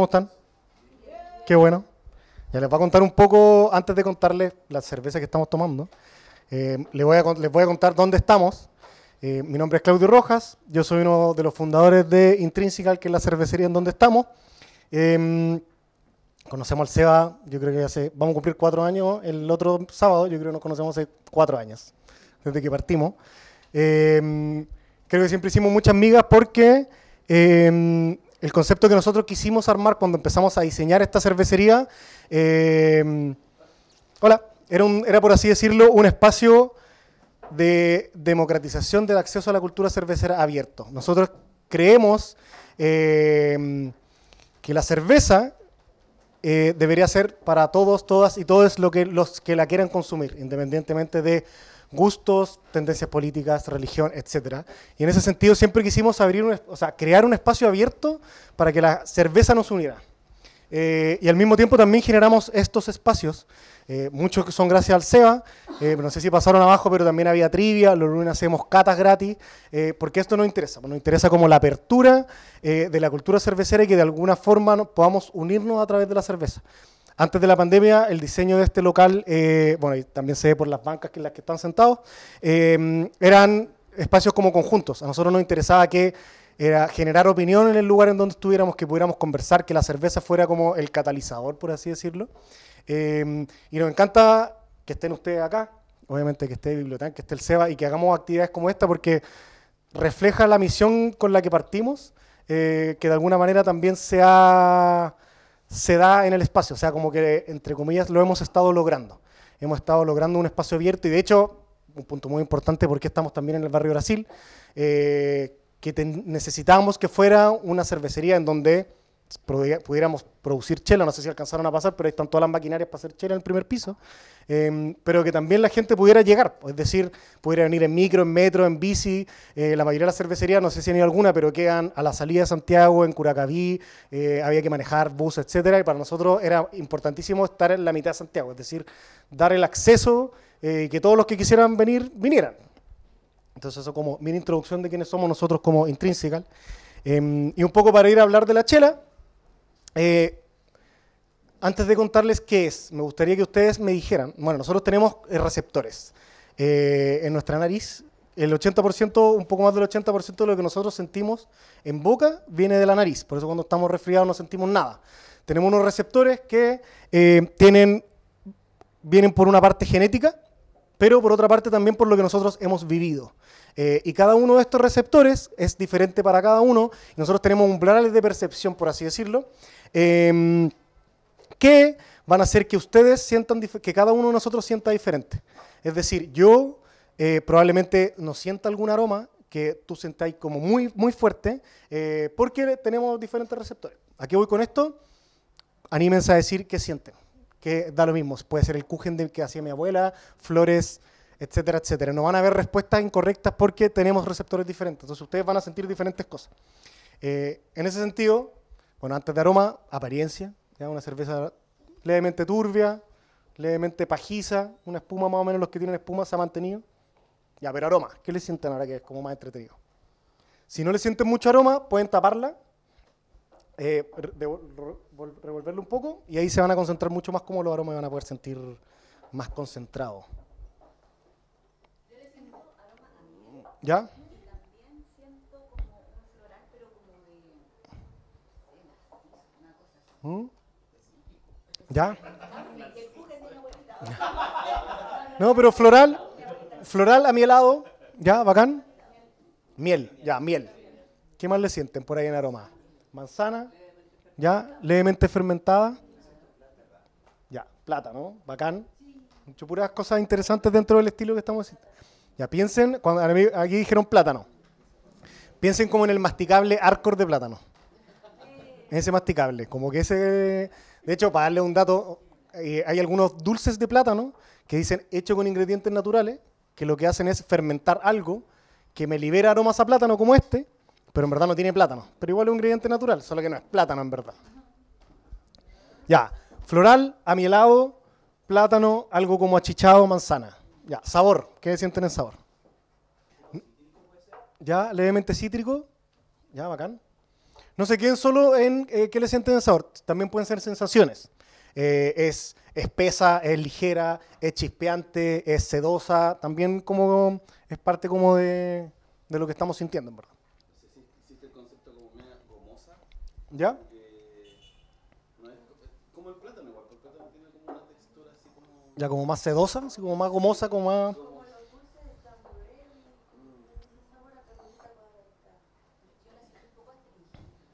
¿Cómo están? Qué bueno. Ya les voy a contar un poco, antes de contarles la cerveza que estamos tomando, eh, les, voy a, les voy a contar dónde estamos. Eh, mi nombre es Claudio Rojas, yo soy uno de los fundadores de Intrinsical, que es la cervecería en donde estamos. Em, conocemos al Seba, yo creo que hace, vamos a cumplir cuatro años el otro sábado, yo creo que nos conocemos hace cuatro años, desde que partimos. Em, creo que siempre hicimos muchas migas porque em, el concepto que nosotros quisimos armar cuando empezamos a diseñar esta cervecería, hola, era, un, era por así decirlo un espacio de democratización del acceso a la cultura cervecera abierto. Nosotros creemos eh, que la cerveza eh, debería ser para todos, todas y todos lo que, los que la quieran consumir, independientemente de gustos, tendencias políticas, religión, etc. Y en ese sentido siempre quisimos crear un espacio abierto para que la cerveza nos uniera. Eh, y al mismo tiempo también generamos estos espacios eh, muchos son gracias al SEBA, eh, no sé si pasaron abajo, pero también había trivia, los lunes hacemos catas gratis, eh, porque esto nos interesa, nos interesa como la apertura de la cultura cervecera y que de alguna forma podamos unirnos a través de la cerveza. Antes de la pandemia, el diseño de este local, bueno, y también se ve por las bancas en las que están sentados, eran espacios como conjuntos. A nosotros nos interesaba que era generar opinión en el lugar en donde estuviéramos, que pudiéramos conversar, que la cerveza fuera como el catalizador, por así decirlo. Em, y nos encanta que estén ustedes acá, obviamente que esté biblioteca, que esté el SEBA y que hagamos actividades como esta porque refleja la misión con la que partimos, eh, que de alguna manera también se, se da en el espacio, o sea, como que entre comillas lo hemos estado logrando. Hemos estado logrando un espacio abierto y de hecho, un punto muy importante porque estamos también en el barrio Brasil, eh, que necesitábamos que fuera una cervecería en donde pudiéramos producir chela, no sé si alcanzaron a pasar, pero ahí están todas las maquinarias para hacer chela en el primer piso, em, pero que también la gente pudiera llegar, es decir, pudiera venir en micro, en metro, en bici, eh, la mayoría de las cervecerías, no sé si han ido alguna, pero quedan a la salida de Santiago, en Curacaví, eh, había que manejar bus, etcétera, y para nosotros era importantísimo estar en la mitad de Santiago, es decir, dar el acceso eh, que todos los que quisieran venir, vinieran. Entonces eso como mi introducción de quiénes somos nosotros como Intrinsical. Em, y un poco para ir a hablar de la chela, eh, antes de contarles qué es, me gustaría que ustedes me dijeran, bueno, nosotros tenemos eh, receptores eh, en nuestra nariz, el 80%, un poco más del 80% de lo que nosotros sentimos en boca viene de la nariz, por eso cuando estamos resfriados no sentimos nada. Tenemos unos receptores que tienen, vienen por una parte genética, pero por otra parte también por lo que nosotros hemos vivido. y cada uno de estos receptores es diferente para cada uno, nosotros tenemos umbrales de percepción, por así decirlo, Em, que van a hacer que ustedes sientan, que cada uno de nosotros sienta diferente. Es decir, yo eh, probablemente no sienta algún aroma que tú sentáis como muy, muy fuerte, eh, porque tenemos diferentes receptores. Aquí voy con esto? Anímense a decir qué sienten, que da lo mismo. Puede ser el kuchen que hacía mi abuela, flores, etcétera, etcétera. No van a haber respuestas incorrectas porque tenemos receptores diferentes. Entonces ustedes van a sentir diferentes cosas. Eh, en ese sentido, bueno, antes de aroma, apariencia, una cerveza levemente turbia, levemente pajiza, una espuma más o menos los que tienen espuma se ha mantenido. Ya, pero aroma, ¿qué le sienten ahora que es como más entretenido? Si no le sienten mucho aroma, pueden taparla, eh, revolverlo un poco y ahí se van a concentrar mucho más como los aromas y van a poder sentir más concentrados. ¿Ya? ¿Mm? ¿Ya? No, pero floral, floral a mi helado, ¿ya? ¿Bacán? Miel, ya, miel. ¿Qué más le sienten por ahí en aroma? Manzana, ¿ya? Levemente fermentada. Ya, plátano, bacán. Mucho puras cosas interesantes dentro del estilo que estamos haciendo. Ya, piensen, cuando aquí dijeron plátano. Piensen como en el masticable Arcor de plátano ese masticable. Como que ese. De hecho, para darle un dato, eh, hay algunos dulces de plátano que dicen hecho con ingredientes naturales, que lo que hacen es fermentar algo que me libera aromas a plátano como este, pero en verdad no tiene plátano. Pero igual es un ingrediente natural, solo que no es plátano en verdad. Ya, floral, amielado, plátano, algo como achichado, manzana. Ya, sabor, ¿qué sienten en sabor? Ya, levemente cítrico. Ya, bacán. no se queden solo en eh, qué le sienten el sabor, también pueden ser sensaciones. Eh, es espesa, es ligera, es chispeante, es sedosa, también como es parte como de, de lo que estamos sintiendo, en verdad. Existe el concepto como media gomosa, ¿Ya? como el plátano igual, el plátano tiene como una textura así como... Ya como más sedosa, así como más gomosa, como más...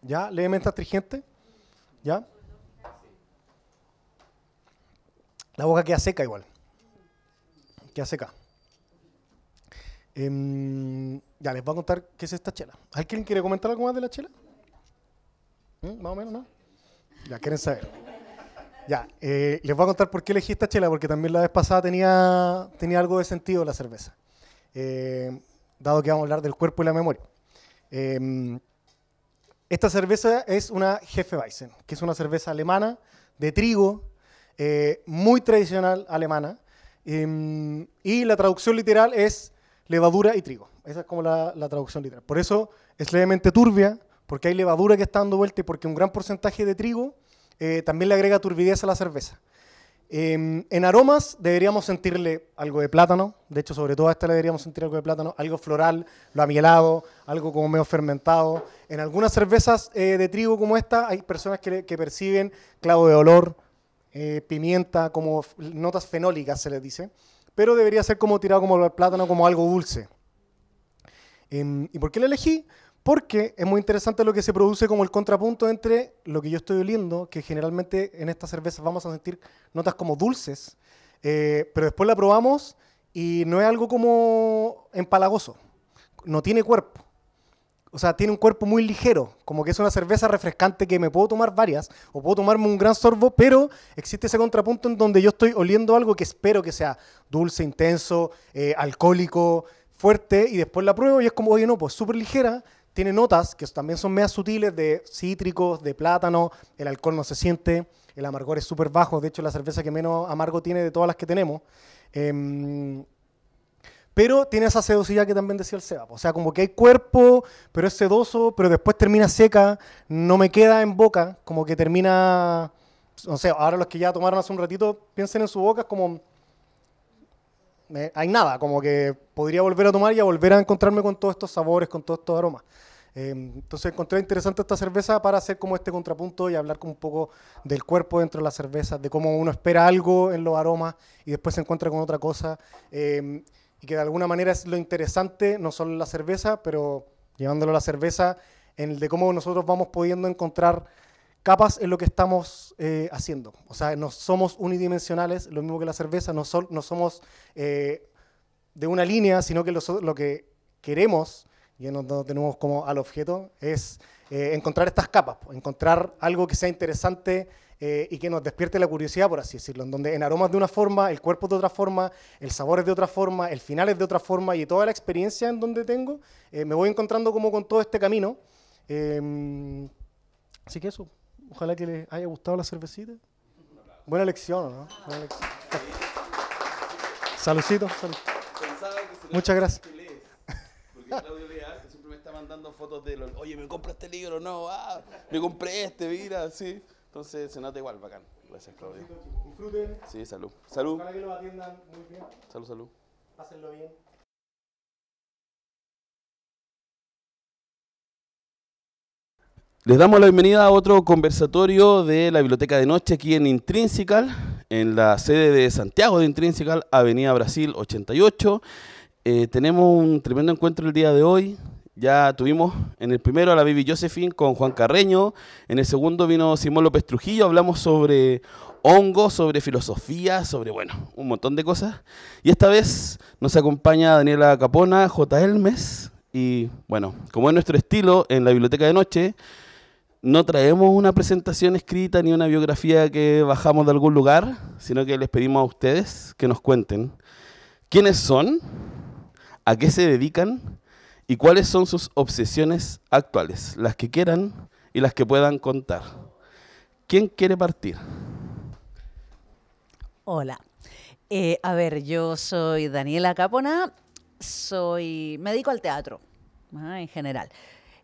¿Ya? Levemente astringente. ¿Ya? La boca queda seca igual. Queda seca. Em, ya, les voy a contar qué es esta chela. ¿Alguien quiere comentar algo más de la chela? ¿Mm? ¿Más o menos, no? Ya, quieren saber. Ya, eh, les voy a contar por qué elegí esta chela, porque también la vez pasada tenía, tenía algo de sentido la cerveza. Eh, dado que vamos a hablar del cuerpo y la memoria. Em, esta cerveza es una Hefeweizen, que es una cerveza alemana de trigo, eh, muy tradicional alemana. em, y la traducción literal es levadura y trigo. Esa es como la, la traducción literal. Por eso es levemente turbia, porque hay levadura que está dando vuelta y porque un gran porcentaje de trigo eh, también le agrega turbidez a la cerveza. Em, en aromas deberíamos sentirle algo de plátano, de hecho sobre todo a esta le deberíamos sentir algo de plátano, algo floral, lo amielado, algo como medio fermentado. En algunas cervezas eh, de trigo como esta hay personas que, perciben clavo de olor, eh, pimienta, como notas fenólicas se les dice, pero debería ser como tirado como el plátano, como algo dulce. Em, ¿Y por qué la elegí? Porque es muy interesante lo que se produce como el contrapunto entre lo que yo estoy oliendo, que generalmente en estas cervezas vamos a sentir notas como dulces, eh, pero después la probamos y no es algo como empalagoso, no tiene cuerpo. O sea, tiene un cuerpo muy ligero, como que es una cerveza refrescante que me puedo tomar varias, o puedo tomarme un gran sorbo, pero existe ese contrapunto en donde yo estoy oliendo algo que espero que sea dulce, intenso, eh, alcohólico, fuerte, y después la pruebo y es como, oye, no, pues súper ligera, tiene notas que también son medias sutiles de cítricos, de plátano, el alcohol no se siente, el amargor es súper bajo, de hecho la cerveza que menos amargo tiene de todas las que tenemos. Em, pero tiene esa sedosidad que también decía el Seba. O sea, como que hay cuerpo, pero es sedoso, pero después termina seca, no me queda en boca, como que termina, no sé, ahora los que ya tomaron hace un ratito, piensen en su boca, es como, eh, hay nada, como que podría volver a tomar y a volver a encontrarme con todos estos sabores, con todos estos aromas. Eh, entonces encontré interesante esta cerveza para hacer como este contrapunto y hablar como un poco del cuerpo dentro de la cerveza, de cómo uno espera algo en los aromas y después se encuentra con otra cosa. eh, y que de alguna manera es lo interesante, no solo la cerveza, pero llevándolo a la cerveza, en el de cómo nosotros vamos pudiendo encontrar capas en lo que estamos eh, haciendo. O sea, no somos unidimensionales, lo mismo que la cerveza, no, sol- no somos eh, de una línea, sino que lo, lo que queremos, y no, no tenemos como al objeto, es eh, encontrar estas capas, encontrar algo que sea interesante eh, y que nos despierte la curiosidad, por así decirlo, en donde en aromas de una forma, el cuerpo es de otra forma, el sabor es de otra forma, el final es de otra forma y toda la experiencia en donde tengo, eh, me voy encontrando como con todo este camino. Em, así que eso, ojalá que les haya gustado la cervecita. Buena lección, ¿no? Buena lección. Saludcito, salud. Muchas gracias. Claudio que siempre me está mandando fotos de los, oye, me compré este libro, no, ah, me compré este, mira, sí. Entonces se nota igual, bacán. Gracias, Claudio. Disfruten, Sí, salud. Salud, ojalá que lo atiendan muy bien, salud, salud. pásenlo bien. Les damos la bienvenida a otro conversatorio de la Biblioteca de Noche aquí en Intrinsical, en la sede de Santiago de Intrinsical, Avenida Brasil 88. Eh, tenemos un tremendo encuentro el día de hoy. Ya tuvimos en el primero a la Bibi Josephine con Juan Carreño, en el segundo vino Simón López Trujillo, hablamos sobre hongos, sobre filosofía, sobre, bueno, un montón de cosas. Y esta vez nos acompaña Daniela Capona, J. Elmes, y bueno, como es nuestro estilo en la Biblioteca de Noche, no traemos una presentación escrita ni una biografía que bajamos de algún lugar, sino que les pedimos a ustedes que nos cuenten quiénes son, a qué se dedican y cuáles son sus obsesiones actuales, las que quieran y las que puedan contar. ¿Quién quiere partir? Hola. Eh, a ver, yo soy Daniela Capona, soy, me dedico al teatro, ah, en general.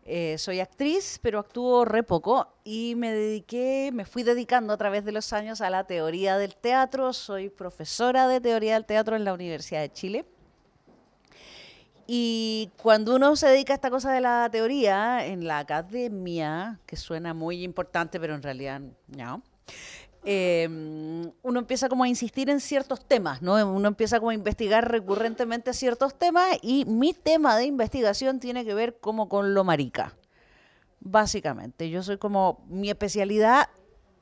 Eh, soy actriz, pero actúo re poco y me dediqué, me fui dedicando a través de los años a la teoría del teatro. Soy profesora de teoría del teatro en la Universidad de Chile. Y cuando uno se dedica a esta cosa de la teoría en la academia, que suena muy importante, pero en realidad no, em, uno empieza como a insistir en ciertos temas, ¿no? Uno empieza como a investigar recurrentemente ciertos temas y mi tema de investigación tiene que ver como con lo marica, básicamente. Yo soy como, mi especialidad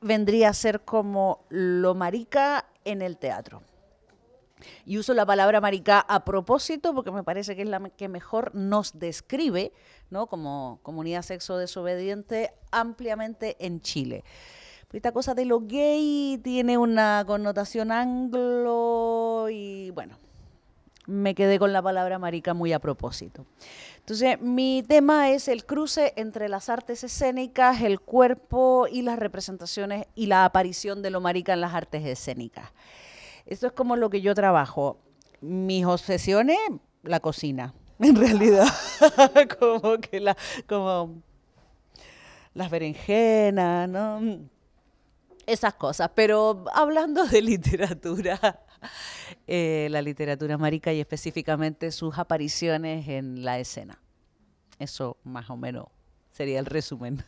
vendría a ser como lo marica en el teatro. Y uso la palabra marica a propósito porque me parece que es la que mejor nos describe, ¿no? Como comunidad sexo desobediente ampliamente en Chile. Esta cosa de lo gay tiene una connotación anglo y bueno, me quedé con la palabra marica muy a propósito. Entonces, mi tema es el cruce entre las artes escénicas, el cuerpo y las representaciones y la aparición de lo marica en las artes escénicas. Esto es como lo que yo trabajo. Mis obsesiones, la cocina, en realidad. como que la, como las berenjenas, ¿no? Esas cosas. Pero hablando de literatura, eh, la literatura marica y específicamente sus apariciones en la escena. Eso más o menos sería el resumen.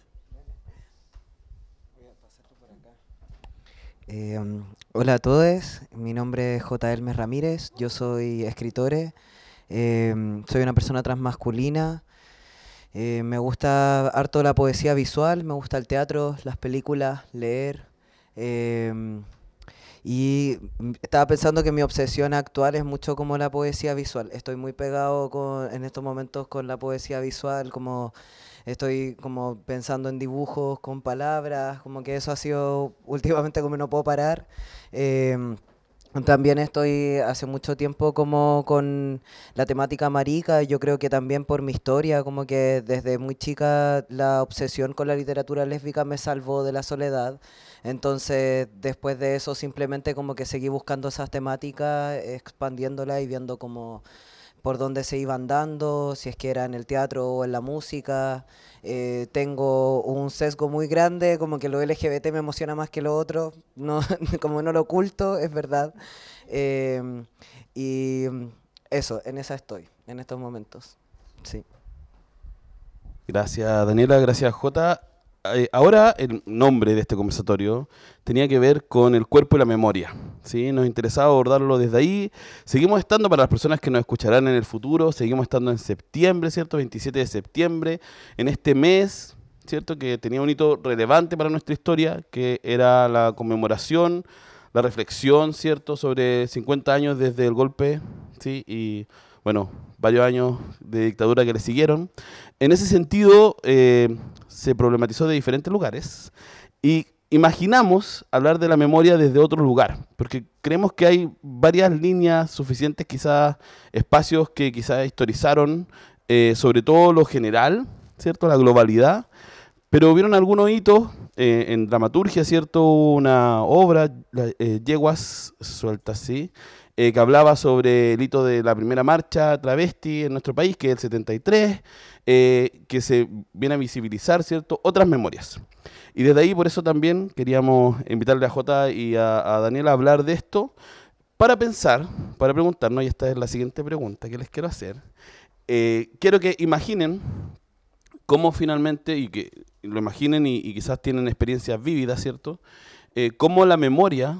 Eh, hola a todos, mi nombre es J. Elmer Ramírez, yo soy escritor, eh, soy una persona transmasculina, eh, me gusta harto la poesía visual, me gusta el teatro, las películas, leer. Y estaba pensando que mi obsesión actual es mucho como la poesía visual. Estoy muy pegado con, en estos momentos con la poesía visual, como estoy como pensando en dibujos con palabras, como que eso ha sido últimamente como no puedo parar. Em, también estoy hace mucho tiempo como con la temática marica, yo creo que también por mi historia, como que desde muy chica la obsesión con la literatura lésbica me salvó de la soledad. Entonces, después de eso simplemente como que seguí buscando esas temáticas, expandiéndolas y viendo como por dónde se iban dando, si es que era en el teatro o en la música. Eh, tengo un sesgo muy grande, como que lo LGBT me emociona más que lo otro, no, como no lo oculto, es verdad. Em, y eso, en esa estoy, en estos momentos. Sí. Gracias Daniela, gracias Jota. Eh, ahora el nombre de este conversatorio tenía que ver con el cuerpo y la memoria. ¿sí? Nos interesaba abordarlo desde ahí. Seguimos estando para las personas que nos escucharán en el futuro, seguimos estando en septiembre, ¿cierto? 27 de septiembre, en este mes, ¿cierto? Que tenía un hito relevante para nuestra historia, que era la conmemoración, la reflexión, ¿cierto? Sobre 50 años desde el golpe, ¿sí? Y bueno, varios años de dictadura que le siguieron. En ese sentido, eh, se problematizó de diferentes lugares y imaginamos hablar de la memoria desde otro lugar, porque creemos que hay varias líneas suficientes, quizás espacios que quizás historizaron, eh, sobre todo lo general, ¿cierto? La globalidad, pero hubieron algunos hitos eh, en dramaturgia, ¿cierto? Una obra, Yeguas Sueltas, ¿sí? Eh, que hablaba sobre el hito de la primera marcha travesti en nuestro país, que es el 73, eh, que se viene a visibilizar cierto otras memorias. Y desde ahí, por eso también queríamos invitarle a Jota y a, Daniel a hablar de esto, para pensar, para preguntarnos, y esta es la siguiente pregunta que les quiero hacer. Eh, quiero que imaginen cómo finalmente, y que lo imaginen y, y quizás tienen experiencias vívidas, ¿cierto? cómo la memoria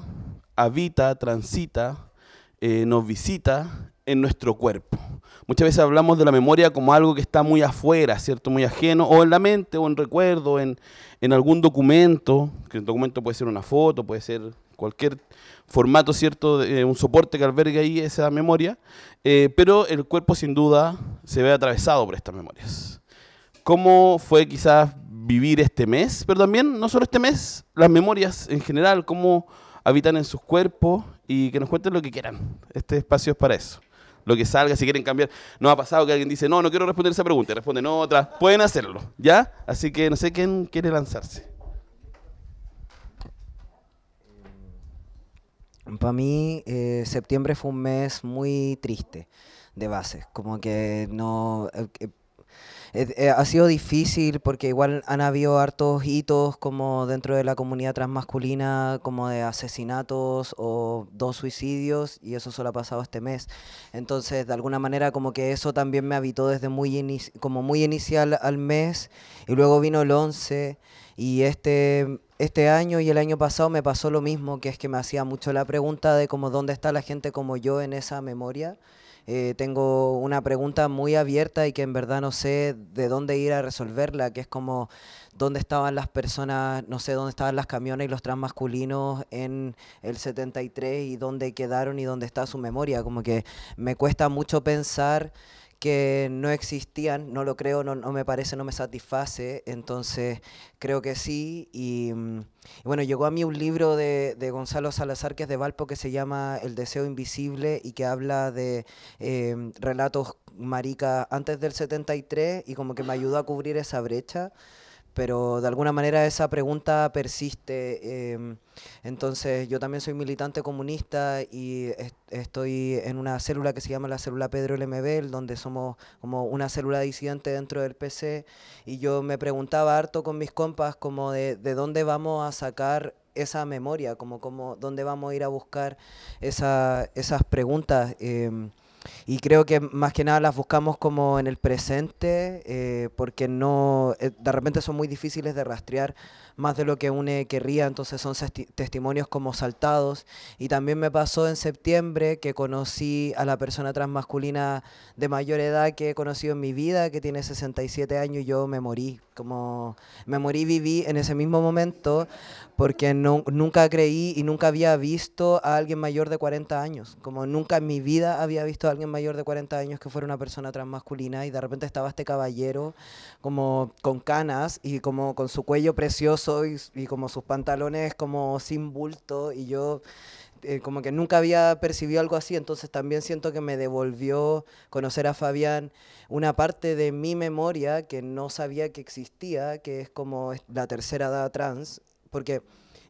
habita, transita, eh, nos visita en nuestro cuerpo. Muchas veces hablamos de la memoria como algo que está muy afuera, ¿cierto? Muy ajeno, o en la mente, o en recuerdo, en, algún documento, que el documento puede ser una foto, puede ser cualquier formato, ¿cierto? De, un soporte que albergue ahí esa memoria, eh, pero el cuerpo sin duda se ve atravesado por estas memorias. ¿Cómo fue quizás vivir este mes? Pero también, no solo este mes, las memorias en general, cómo habitan en sus cuerpos y que nos cuenten lo que quieran. Este espacio es para eso. Lo que salga, si quieren cambiar. No ha pasado que alguien dice, no, no quiero responder esa pregunta, y responden otra. Pueden hacerlo, ¿ya? Así que no sé quién quiere lanzarse. Para mí, eh, septiembre fue un mes muy triste de base. Como que no. Eh, Eh, eh, ha sido difícil porque igual han habido hartos hitos como dentro de la comunidad transmasculina, como de asesinatos o dos suicidios, y eso solo ha pasado este mes. Entonces, de alguna manera, como que eso también me habitó desde muy, como muy inicial al mes, y luego vino el 11, y este, este año y el año pasado me pasó lo mismo, que es que me hacía mucho la pregunta de como dónde está la gente como yo en esa memoria eh, tengo una pregunta muy abierta y que en verdad no sé de dónde ir a resolverla, que es como dónde estaban las personas, no sé dónde estaban las camiones y los transmasculinos en el 73 y dónde quedaron y dónde está su memoria. Como que me cuesta mucho pensar que no existían, no lo creo, no, no, me parece, no me satisface, entonces creo que sí. Y, mm, bueno, llegó a mí un libro de, de, Gonzalo Salazar, que es de Valpo, que se llama El deseo invisible y que habla de eh, relatos marica antes del 73 y como que me ayudó a cubrir esa brecha pero de alguna manera esa pregunta persiste. Em, entonces yo también soy militante comunista y estoy en una célula que se llama la célula Pedro LMB, donde somos como una célula disidente dentro del PC, y yo me preguntaba harto con mis compas como de, de dónde vamos a sacar esa memoria, como, como dónde vamos a ir a buscar esa, esas preguntas. Eh, y creo que más que nada las buscamos como en el presente, eh, porque no, eh, de repente son muy difíciles de rastrear más de lo que uno querría, entonces son testimonios como saltados. Y también me pasó en septiembre que conocí a la persona transmasculina de mayor edad que he conocido en mi vida, que tiene 67 años y yo me morí, como me morí, viví en ese mismo momento porque nunca creí y nunca había visto a alguien mayor de 40 años, como nunca en mi vida había visto a alguien mayor de 40 años que fuera una persona transmasculina y de repente estaba este caballero como con canas y como con su cuello precioso y, y como sus pantalones como sin bulto y yo eh, como que nunca había percibido algo así, entonces también siento que me devolvió conocer a Fabián una parte de mi memoria que no sabía que existía, que es como la tercera edad trans, porque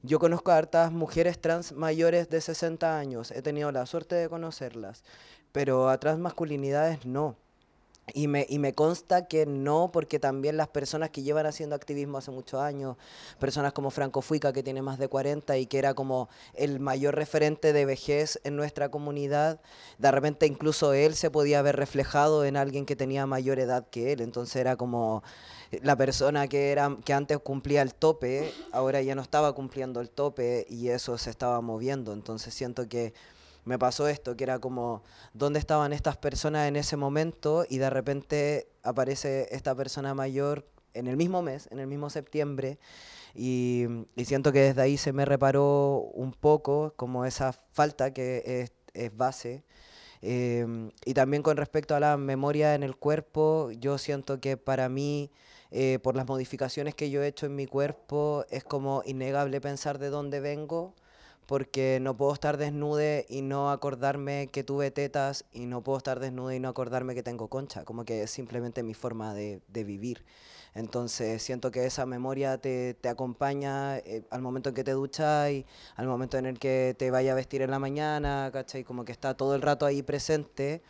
yo conozco a hartas mujeres trans mayores de 60 años, he tenido la suerte de conocerlas, pero a trans masculinidades no. Y me, y me consta que no, porque también las personas que llevan haciendo activismo hace muchos años, personas como Franco Fuica, que tiene más de 40 y que era como el mayor referente de vejez en nuestra comunidad, de repente incluso él se podía ver reflejado en alguien que tenía mayor edad que él. Entonces era como la persona que, era, que antes cumplía el tope, ahora ya no estaba cumpliendo el tope y eso se estaba moviendo. Entonces siento que me pasó esto, que era como, ¿dónde estaban estas personas en ese momento? Y de repente aparece esta persona mayor en el mismo mes, en el mismo septiembre, y, siento que desde ahí se me reparó un poco como esa falta que es, base. Em, y también con respecto a la memoria en el cuerpo, yo siento que para mí, eh, por las modificaciones que yo he hecho en mi cuerpo, es como innegable pensar de dónde vengo porque no puedo estar desnude y no acordarme que tuve tetas y no puedo estar desnude y no acordarme que tengo concha, como que es simplemente mi forma de, de vivir. Entonces siento que esa memoria te, te acompaña eh, al momento en que te duchas y al momento en el que te vaya a vestir en la mañana, ¿cachai? Como que está todo el rato ahí presente.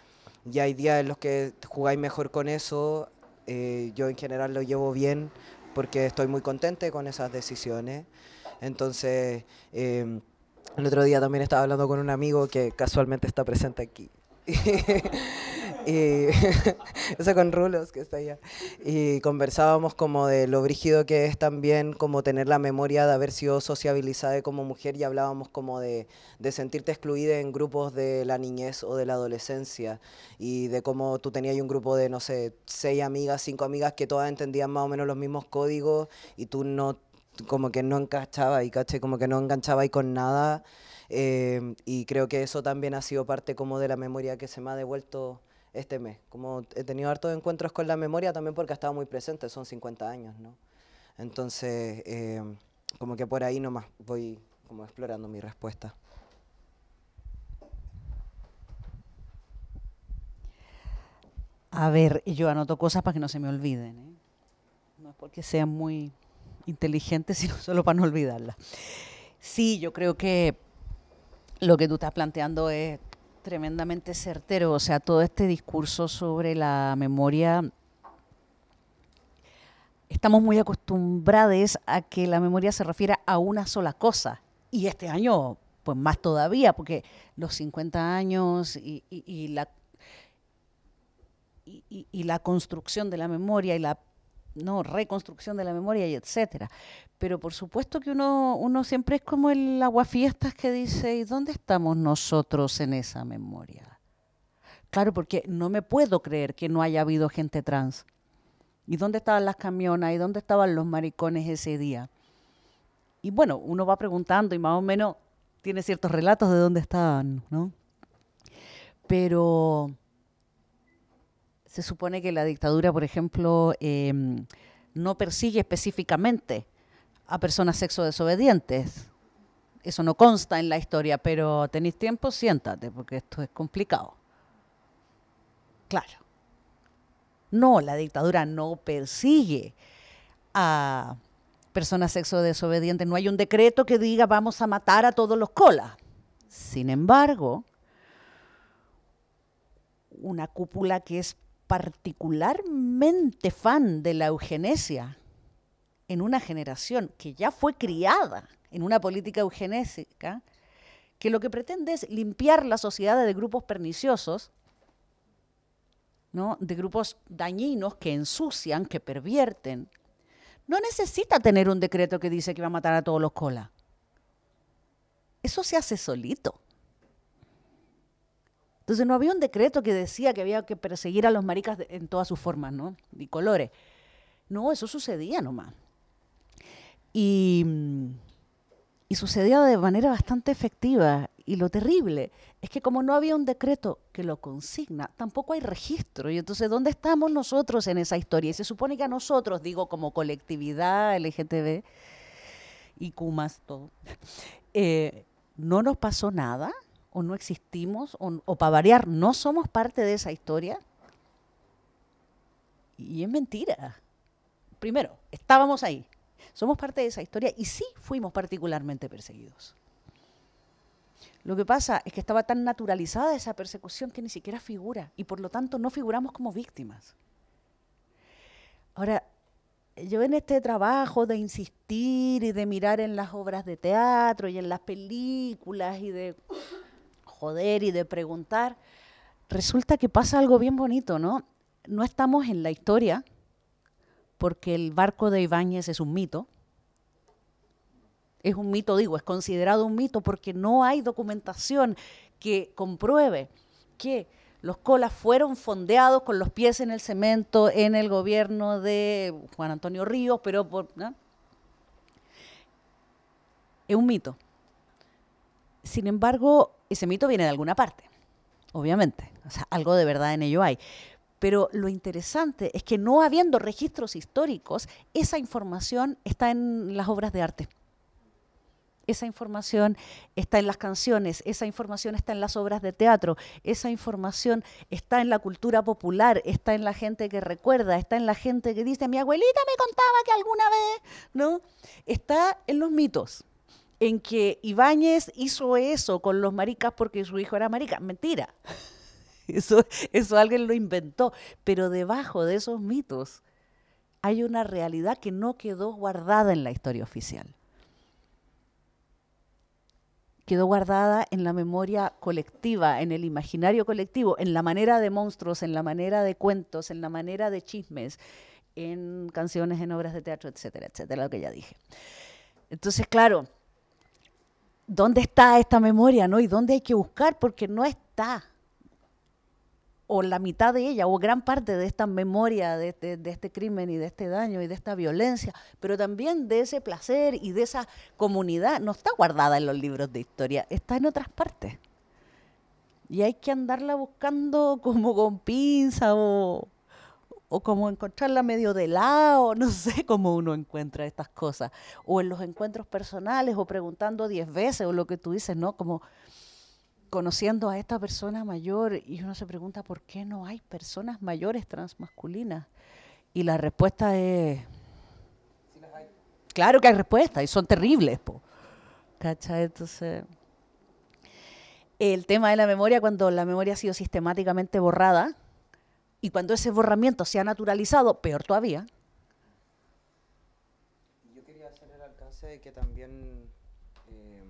Y hay días en los que jugáis mejor con eso. Eh, yo en general lo llevo bien porque estoy muy contente con esas decisiones. Entonces... Eh, el otro día también estaba hablando con un amigo que casualmente está presente aquí. y eso con Rulos que está allá y conversábamos como de lo brígido que es también como tener la memoria de haber sido sociabilizada como mujer y hablábamos como de, de sentirte excluida en grupos de la niñez o de la adolescencia y de cómo tú tenías un grupo de no sé seis amigas cinco amigas que todas entendían más o menos los mismos códigos y tú no como que no encachaba y caché, como que no enganchaba ahí con nada. Eh, y creo que eso también ha sido parte como de la memoria que se me ha devuelto este mes. Como he tenido hartos encuentros con la memoria también porque ha estado muy presente, son 50 años, ¿no? Entonces, eh, como que por ahí nomás voy como explorando mi respuesta. A ver, yo anoto cosas para que no se me olviden. ¿eh? No es porque sean muy inteligente, sino solo para no olvidarla. Sí, yo creo que lo que tú estás planteando es tremendamente certero, o sea, todo este discurso sobre la memoria estamos muy acostumbrados a que la memoria se refiera a una sola cosa. Y este año, pues más todavía, porque los 50 años y, la, y la construcción de la memoria y la no reconstrucción de la memoria y etcétera. Pero por supuesto que uno, uno siempre es como el aguafiestas que dice, ¿y dónde estamos nosotros en esa memoria? Claro, porque no me puedo creer que no haya habido gente trans. ¿Y dónde estaban las camionas? ¿Y dónde estaban los maricones ese día? Y bueno, uno va preguntando y más o menos tiene ciertos relatos de dónde estaban, ¿no? Pero se supone que la dictadura, por ejemplo, em, no persigue específicamente a personas sexo desobedientes. Eso no consta en la historia, pero tenéis tiempo, siéntate, porque esto es complicado. Claro. No, la dictadura no persigue a personas sexo desobedientes. No hay un decreto que diga vamos a matar a todos los colas. Sin embargo, una cúpula que es particularmente fan de la eugenesia en una generación que ya fue criada en una política eugenésica, que lo que pretende es limpiar la sociedad de grupos perniciosos, ¿no? de grupos dañinos que ensucian, que pervierten, no necesita tener un decreto que dice que va a matar a todos los colas. Eso se hace solito. Entonces no había un decreto que decía que había que perseguir a los maricas en todas sus formas, ¿no? Y colores. No, eso sucedía nomás. Y, mm, y sucedía de manera bastante efectiva. Y lo terrible es que como no había un decreto que lo consigna, tampoco hay registro. Y entonces, ¿dónde estamos nosotros en esa historia? Y se supone que a nosotros, digo, como colectividad LGTB y Kumas, todo, eh, no nos pasó nada, o no existimos, o, para variar, no somos parte de esa historia. Y es mentira. Primero, estábamos ahí, somos parte de esa historia y sí fuimos particularmente perseguidos. Lo que pasa es que estaba tan naturalizada esa persecución que ni siquiera figura y por lo tanto no figuramos como víctimas. Ahora, yo en este trabajo de insistir y de mirar en las obras de teatro y en las películas y de joder y de preguntar, resulta que pasa algo bien bonito, ¿no? No estamos en la historia porque el barco de Ibáñez es un mito. Es un mito, digo, es considerado un mito porque no hay documentación que compruebe que los colas fueron fondeados con los pies en el cemento en el gobierno de Juan Antonio Ríos, pero por, es un mito. Sin embargo, ese mito viene de alguna parte, obviamente. O sea, algo de verdad en ello hay. Pero lo interesante es que no habiendo registros históricos, esa información está en las obras de arte. Esa información está en las canciones, esa información está en las obras de teatro, esa información está en la cultura popular, está en la gente que recuerda, está en la gente que dice, mi abuelita me contaba que alguna vez, ¿no? Está en los mitos, en que Ibáñez hizo eso con los maricas porque su hijo era marica. Mentira. Eso, eso alguien lo inventó. Pero debajo de esos mitos hay una realidad que no quedó guardada en la historia oficial. Quedó guardada en la memoria colectiva, en el imaginario colectivo, en la manera de monstruos, en la manera de cuentos, en la manera de chismes, en canciones, en obras de teatro, etcétera, etcétera, lo que ya dije. Entonces, claro, ¿dónde está esta memoria, no? ¿Y dónde hay que buscar? Porque no está o la mitad de ella, o gran parte de esta memoria de este, de este, crimen y de este daño y de esta violencia, pero también de ese placer y de esa comunidad, no está guardada en los libros de historia, está en otras partes. Y hay que andarla buscando como con pinza o, o como encontrarla medio de lado, no sé cómo uno encuentra estas cosas, o en los encuentros personales, o preguntando diez veces, o lo que tú dices, ¿no? Como conociendo a esta persona mayor y uno se pregunta por qué no hay personas mayores transmasculinas. Y la respuesta es... Claro que hay respuestas y son terribles, po. Entonces... El tema de la memoria, cuando la memoria ha sido sistemáticamente borrada y cuando ese borramiento se ha naturalizado, peor todavía. Yo quería hacer el alcance de que también, eh,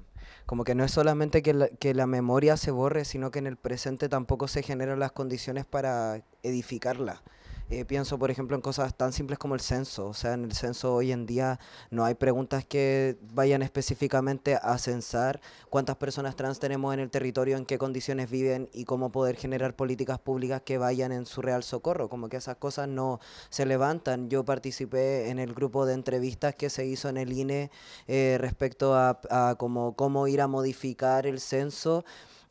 como que no es solamente que la, que la memoria se borre, sino que en el presente tampoco se generan las condiciones para edificarla. Eh, pienso, por ejemplo, en cosas tan simples como el censo. O sea, en el censo hoy en día no hay preguntas que vayan específicamente a censar cuántas personas trans tenemos en el territorio, en qué condiciones viven y cómo poder generar políticas públicas que vayan en su real socorro. Como que esas cosas no se levantan. Yo participé en el grupo de entrevistas que se hizo en el INE eh, respecto a, a cómo, cómo ir a modificar el censo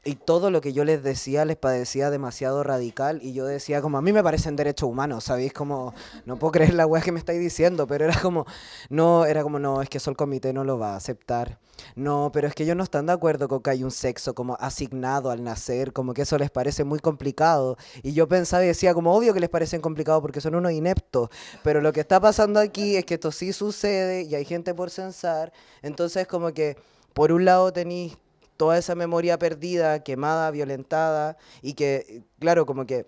y todo lo que yo les decía les parecía demasiado radical y yo decía como a mí me parecen derechos humanos, ¿sabéis? Como no puedo creer la weá que me estáis diciendo, pero era como no, era como no, es que eso el comité no lo va a aceptar. No, pero es que ellos no están de acuerdo con que hay un sexo como asignado al nacer, como que eso les parece muy complicado. Y yo pensaba y decía como obvio que les parece complicado porque son unos ineptos, pero lo que está pasando aquí es que esto sí sucede y hay gente por censar, entonces como que por un lado tenéis toda esa memoria perdida, quemada, violentada, y que, claro, como que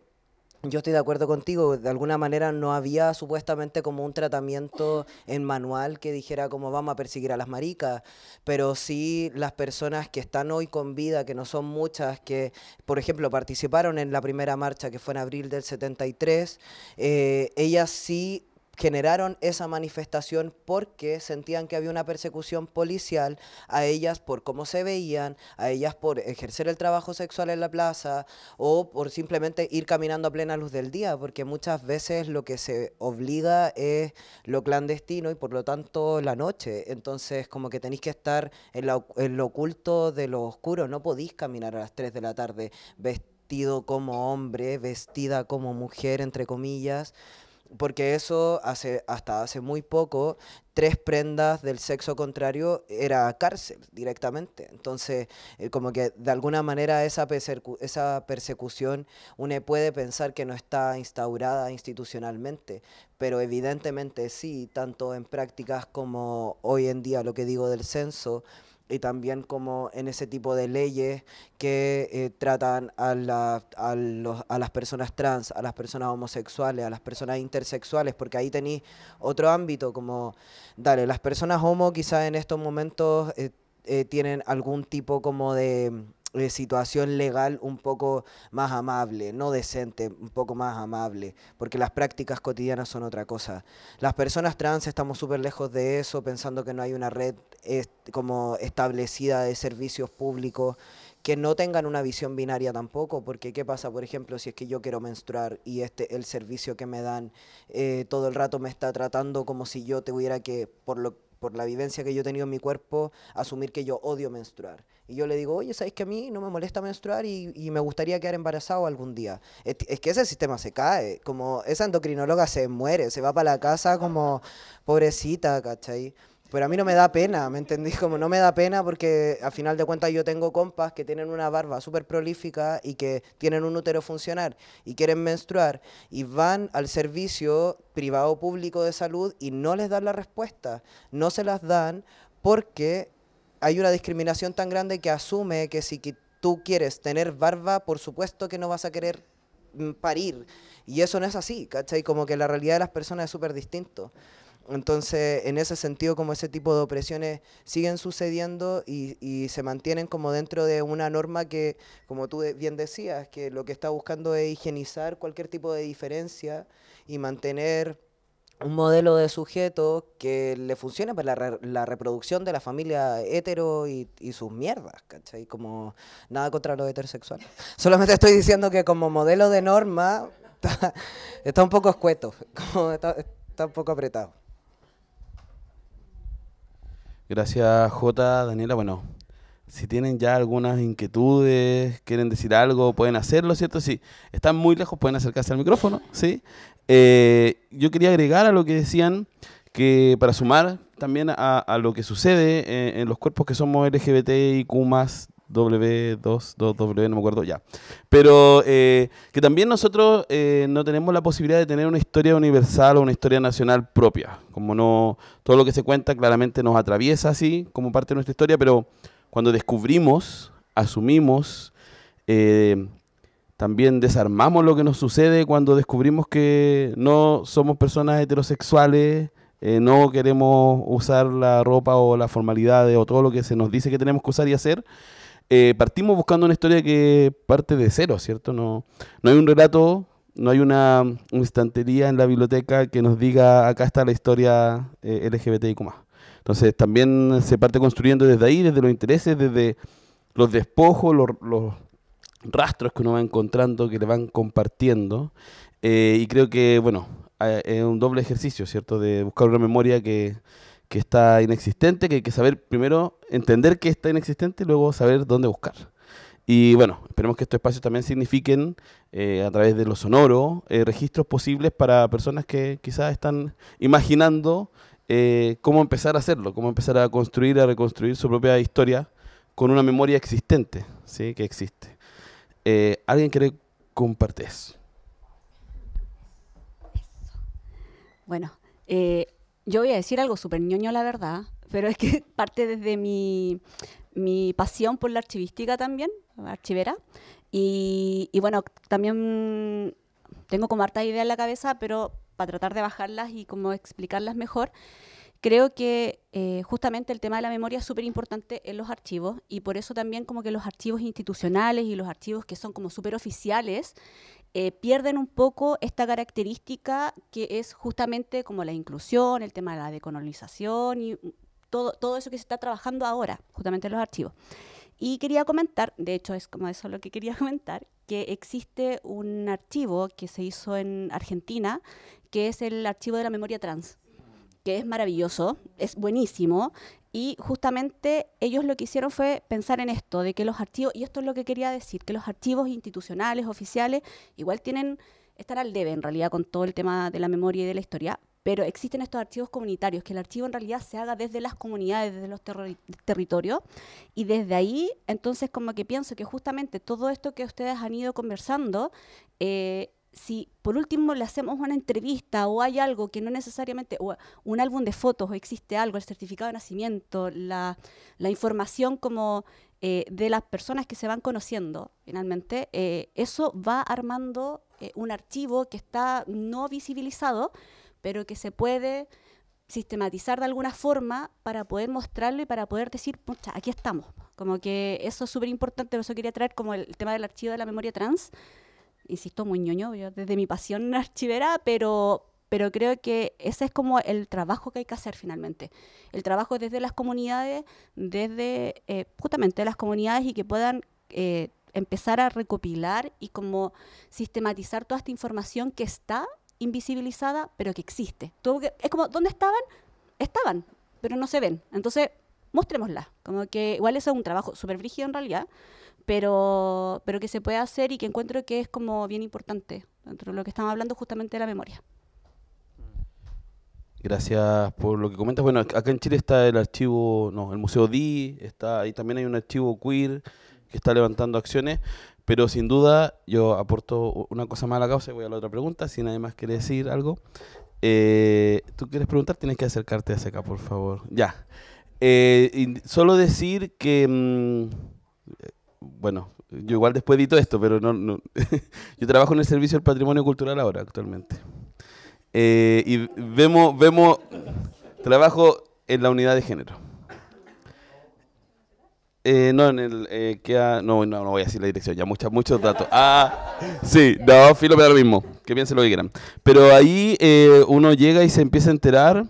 yo estoy de acuerdo contigo, de alguna manera no había supuestamente como un tratamiento en manual que dijera como vamos a perseguir a las maricas, pero sí las personas que están hoy con vida, que no son muchas, que por ejemplo participaron en la primera marcha que fue en abril del 73, eh, ellas sí generaron esa manifestación porque sentían que había una persecución policial a ellas por cómo se veían, a ellas por ejercer el trabajo sexual en la plaza o por simplemente ir caminando a plena luz del día, porque muchas veces lo que se obliga es lo clandestino y por lo tanto la noche. Entonces como que tenéis que estar en, lo oculto de lo oscuro, no podéis caminar a las 3 de la tarde vestido como hombre, vestida como mujer, entre comillas, porque eso hace hasta hace muy poco tres prendas del sexo contrario era cárcel directamente. Entonces eh, como que de alguna manera esa esa persecución uno puede pensar que no está instaurada institucionalmente pero evidentemente sí tanto en prácticas como hoy en día lo que digo del censo y también como en ese tipo de leyes que eh, tratan a, la, a, los, a, las personas trans, a las personas homosexuales, a las personas intersexuales, porque ahí tenéis otro ámbito como, dale, las personas homo quizás en estos momentos eh, eh, tienen algún tipo como de situación legal un poco más amable, no decente, un poco más amable, porque las prácticas cotidianas son otra cosa. Las personas trans estamos súper lejos de eso, pensando que no hay una red como establecida de servicios públicos que no tengan una visión binaria tampoco, porque qué pasa, por ejemplo, si es que yo quiero menstruar y este el servicio que me dan eh, todo el rato me está tratando como si yo tuviera que, por lo por la vivencia que yo he tenido en mi cuerpo, asumir que yo odio menstruar. Y yo le digo, oye, ¿sabes que a mí no me molesta menstruar y, y me gustaría quedar embarazado algún día? Es, es, que ese sistema se cae, como esa endocrinóloga se muere, se va para la casa como pobrecita, ¿cachai? Pero a mí no me da pena, ¿me entendí? Como no me da pena porque a final de cuentas yo tengo compas que tienen una barba súper prolífica y que tienen un útero funcional y quieren menstruar y van al servicio privado público de salud y no les dan la respuesta. No se las dan porque hay una discriminación tan grande que asume que si tú quieres tener barba, por supuesto que no vas a querer mm, parir. Y eso no es así, ¿cachai? Como que la realidad de las personas es súper distinto. Entonces, en ese sentido, como ese tipo de opresiones siguen sucediendo y, y, se mantienen como dentro de una norma que, como tú bien decías, que lo que está buscando es higienizar cualquier tipo de diferencia y mantener un modelo de sujeto que le funcione para la, la reproducción de la familia hetero y, sus mierdas, ¿cachai? Como nada contra los heterosexuales. Solamente estoy diciendo que como modelo de norma está, un poco escueto, como está, está un poco apretado. Gracias, J. Daniela. Bueno, si tienen ya algunas inquietudes, quieren decir algo, pueden hacerlo, ¿cierto? Si están muy lejos, pueden acercarse al micrófono, ¿sí? Eh, yo quería agregar a lo que decían que para sumar también a, lo que sucede en, en, los cuerpos que somos LGBTIQ W2, no me acuerdo ya. Pero eh, que también nosotros eh, no tenemos la posibilidad de tener una historia universal o una historia nacional propia. Como no, todo lo que se cuenta claramente nos atraviesa así como parte de nuestra historia, pero cuando descubrimos, asumimos, eh, también desarmamos lo que nos sucede cuando descubrimos que no somos personas heterosexuales eh, no queremos usar la ropa o las formalidades o todo lo que se nos dice que tenemos que usar y hacer, eh, partimos buscando una historia que parte de cero, ¿cierto? No, no hay un relato, no hay una, estantería en la biblioteca que nos diga acá está la historia eh, LGBTIQ+. Entonces también se parte construyendo desde ahí, desde los intereses, desde los despojos, los, los rastros que uno va encontrando, que le van compartiendo. Eh, y creo que, bueno, es un doble ejercicio, ¿cierto? De buscar una memoria que, que está inexistente, que hay que saber primero entender que está inexistente y luego saber dónde buscar. Y bueno, esperemos que estos espacios también signifiquen, eh, a través de lo sonoro, eh, registros posibles para personas que quizás están imaginando cómo empezar a hacerlo, cómo empezar a construir, a reconstruir su propia historia con una memoria existente, ¿sí? que existe. Eh, ¿Alguien quiere compartir? Bueno, eh, yo voy a decir algo súper ñoño, la verdad, pero es que parte desde mi, mi pasión por la archivística también, archivera. Y, y bueno, también tengo como harta idea en la cabeza, pero para tratar de bajarlas y como explicarlas mejor, creo que eh, justamente el tema de la memoria es súper importante en los archivos y por eso también como que los archivos institucionales y los archivos que son como súper oficiales eh, pierden un poco esta característica que es justamente como la inclusión, el tema de la decolonización y todo, todo eso que se está trabajando ahora, justamente en los archivos. Y quería comentar, de hecho es como eso lo que quería comentar, que existe un archivo que se hizo en Argentina, que es el archivo de la memoria trans, que es maravilloso, es buenísimo, y justamente ellos lo que hicieron fue pensar en esto, de que los archivos, y esto es lo que quería decir, que los archivos institucionales, oficiales, igual tienen, están al debe en realidad con todo el tema de la memoria y de la historia, pero existen estos archivos comunitarios, que el archivo en realidad se haga desde las comunidades, desde los terri- territorios, y desde ahí, entonces como que pienso que justamente todo esto que ustedes han ido conversando, eh, si por último le hacemos una entrevista o hay algo que no necesariamente, o un álbum de fotos o existe algo, el certificado de nacimiento, la, información como eh, de las personas que se van conociendo, finalmente, eh, eso va armando eh, un archivo que está no visibilizado, pero que se puede sistematizar de alguna forma para poder mostrarlo y para poder decir, pucha, aquí estamos. Como que eso es súper importante, por eso quería traer como el tema del archivo de la memoria trans. Insisto, muy ñoño, desde mi pasión archivera, pero, pero creo que ese es como el trabajo que hay que hacer finalmente. El trabajo desde las comunidades, desde eh, justamente las comunidades y que puedan eh, empezar a recopilar y como sistematizar toda esta información que está invisibilizada, pero que existe. Todo que- es como, ¿dónde estaban? Estaban, pero no se ven. Entonces, mostrémosla. Como que igual eso es un trabajo súper brígido en realidad, pero, pero que se puede hacer y que encuentro que es como bien importante dentro de lo que estamos hablando justamente de la memoria. Gracias por lo que comentas. Bueno, ac- acá en Chile está el archivo, no, el Museo DI, está ahí también hay un archivo queer que está levantando acciones, pero sin duda yo aporto una cosa más a la causa y voy a la otra pregunta, si nadie más quiere decir algo. Eh, ¿Tú quieres preguntar? Tienes que acercarte hacia acá, por favor. Ya. Eh, solo decir que, mm, bueno, yo igual después edito esto, pero no, no. yo trabajo en el Servicio del Patrimonio Cultural ahora, actualmente. Eh, y vemos, vemos, trabajo en la unidad de género. Eh, no, en el, eh, no, no, no voy a decir la dirección, ya muchas, muchos datos. Ah, sí, no, filo da lo mismo, que piensen lo que quieran. Pero ahí uno llega y se empieza a enterar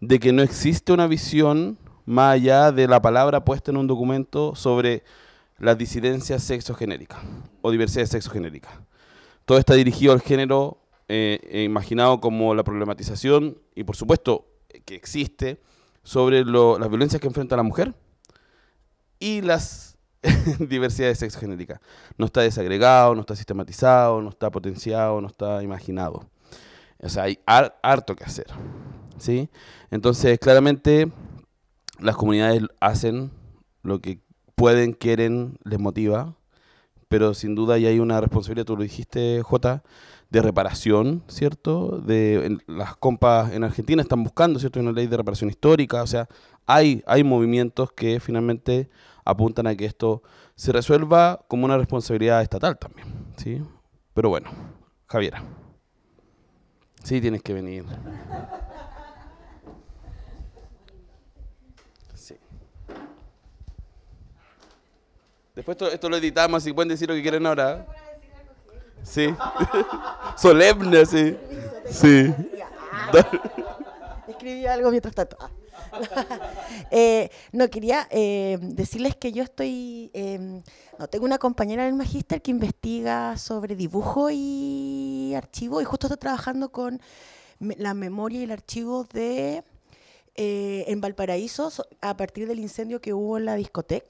de que no existe una visión más allá de la palabra puesta en un documento sobre las disidencias sexogenéricas o diversidad sexogenérica. Todo está dirigido al género eh, eh, imaginado como la problematización y por supuesto que existe sobre lo- las violencias que enfrenta la mujer y las diversidades sexogenéricas. No está desagregado, no está sistematizado, no está potenciado, no está imaginado. O sea, hay har- harto que hacer. ¿Sí? Entonces, claramente, las comunidades hacen lo que pueden, quieren, les motiva, pero sin duda ya hay una responsabilidad, tú lo dijiste, Jota, de reparación, ¿cierto? De, las compas en Argentina están buscando, ¿cierto? Una ley de reparación histórica, o sea, hay, hay movimientos que finalmente apuntan a que esto se resuelva como una responsabilidad estatal también, ¿sí? Pero bueno, Javiera. Sí, tienes que venir. Después esto, lo editamos y pueden decir lo que quieren ahora. Sí. Solemne, sí. Sí. Escribí algo mientras tanto. Eh, no, quería eh, decirles que yo estoy, em, no, tengo una compañera en el magíster que investiga sobre dibujo y archivo y justo estoy trabajando con la memoria y el archivo de eh, en Valparaíso so- a partir del incendio que hubo en la discoteca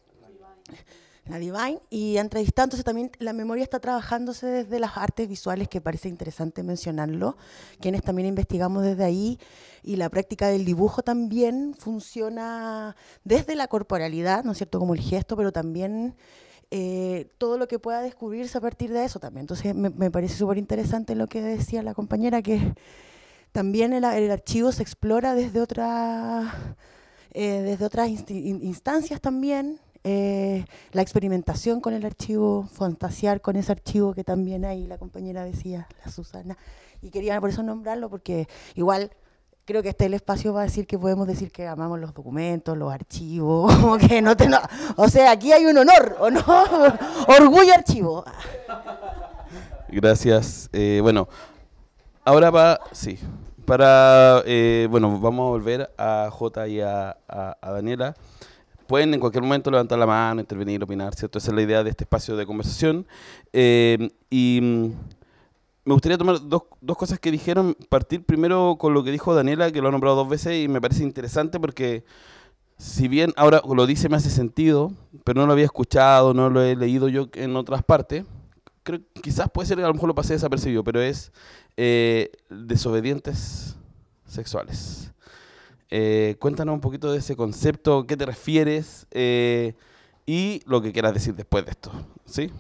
la Divine, y entrevistando, entonces también la memoria está trabajándose desde las artes visuales, que parece interesante mencionarlo, quienes también investigamos desde ahí, y la práctica del dibujo también funciona desde la corporalidad, ¿no es cierto?, como el gesto, pero también eh, todo lo que pueda descubrirse a partir de eso también. Entonces me, parece súper interesante lo que decía la compañera, que también el, el archivo se explora desde, otra, eh, desde otras instancias también, eh, la experimentación con el archivo, fantasear con ese archivo que también ahí la compañera decía, la Susana. Y quería por eso nombrarlo, porque igual creo que este es el espacio para decir que podemos decir que amamos los documentos, los archivos, como que no te... no- o sea, aquí hay un honor, ¿o no? Orgullo archivo. Gracias. Eh, bueno, ahora va, sí, para, eh, bueno, vamos a volver a Jota y a, a- a Daniela. Pueden en cualquier momento levantar la mano, intervenir, opinar, ¿cierto? Esa es la idea de este espacio de conversación. Eh, y mm, me gustaría tomar dos, dos cosas que dijeron, partir primero con lo que dijo Daniela, que lo ha nombrado dos veces y me parece interesante porque si bien ahora lo dice me hace sentido, pero no lo había escuchado, no lo he leído yo en otras partes, creo quizás puede ser que a lo mejor lo pasé desapercibido, pero es eh, desobedientes sexuales. Eh, cuéntanos un poquito de ese concepto, qué te refieres eh, y lo que quieras decir después de esto, ¿sí?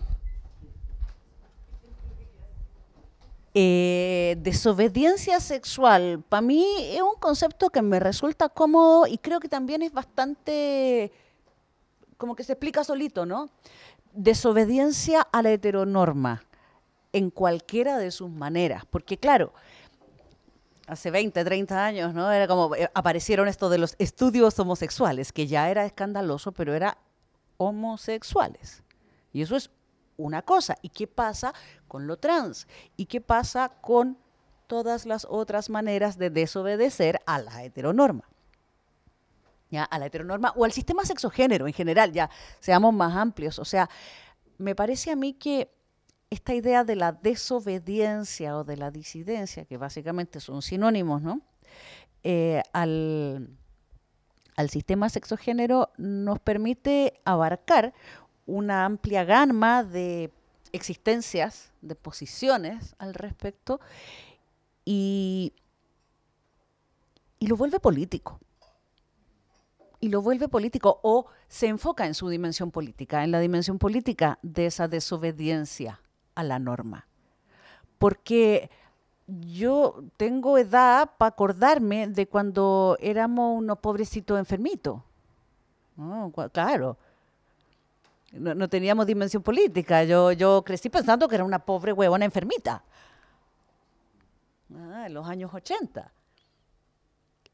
Eh, desobediencia sexual, para mí es un concepto que me resulta cómodo y creo que también es bastante, como que se explica solito, ¿no? Desobediencia a la heteronorma, en cualquiera de sus maneras, porque claro, hace 20, 30 años, ¿no? Era como, eh, aparecieron esto de los estudios homosexuales, que ya era escandaloso, pero era homosexuales. Y eso es una cosa. ¿Y qué pasa con lo trans? ¿Y qué pasa con todas las otras maneras de desobedecer a la heteronorma? ¿Ya? A la heteronorma o al sistema sexogénero en general, ya seamos más amplios. O sea, me parece a mí que esta idea de la desobediencia o de la disidencia, que básicamente son sinónimos. Eh, al, al sistema sexogénero nos permite abarcar una amplia gama de existencias, de posiciones al respecto, y, y lo vuelve político. Y lo vuelve político o se enfoca en su dimensión política, en la dimensión política de esa desobediencia a la norma. Porque yo tengo edad para acordarme de cuando éramos unos pobrecitos enfermitos. Claro. No, no teníamos dimensión política. Yo, yo crecí pensando que era una pobre huevona enfermita. Ah, en los años 80.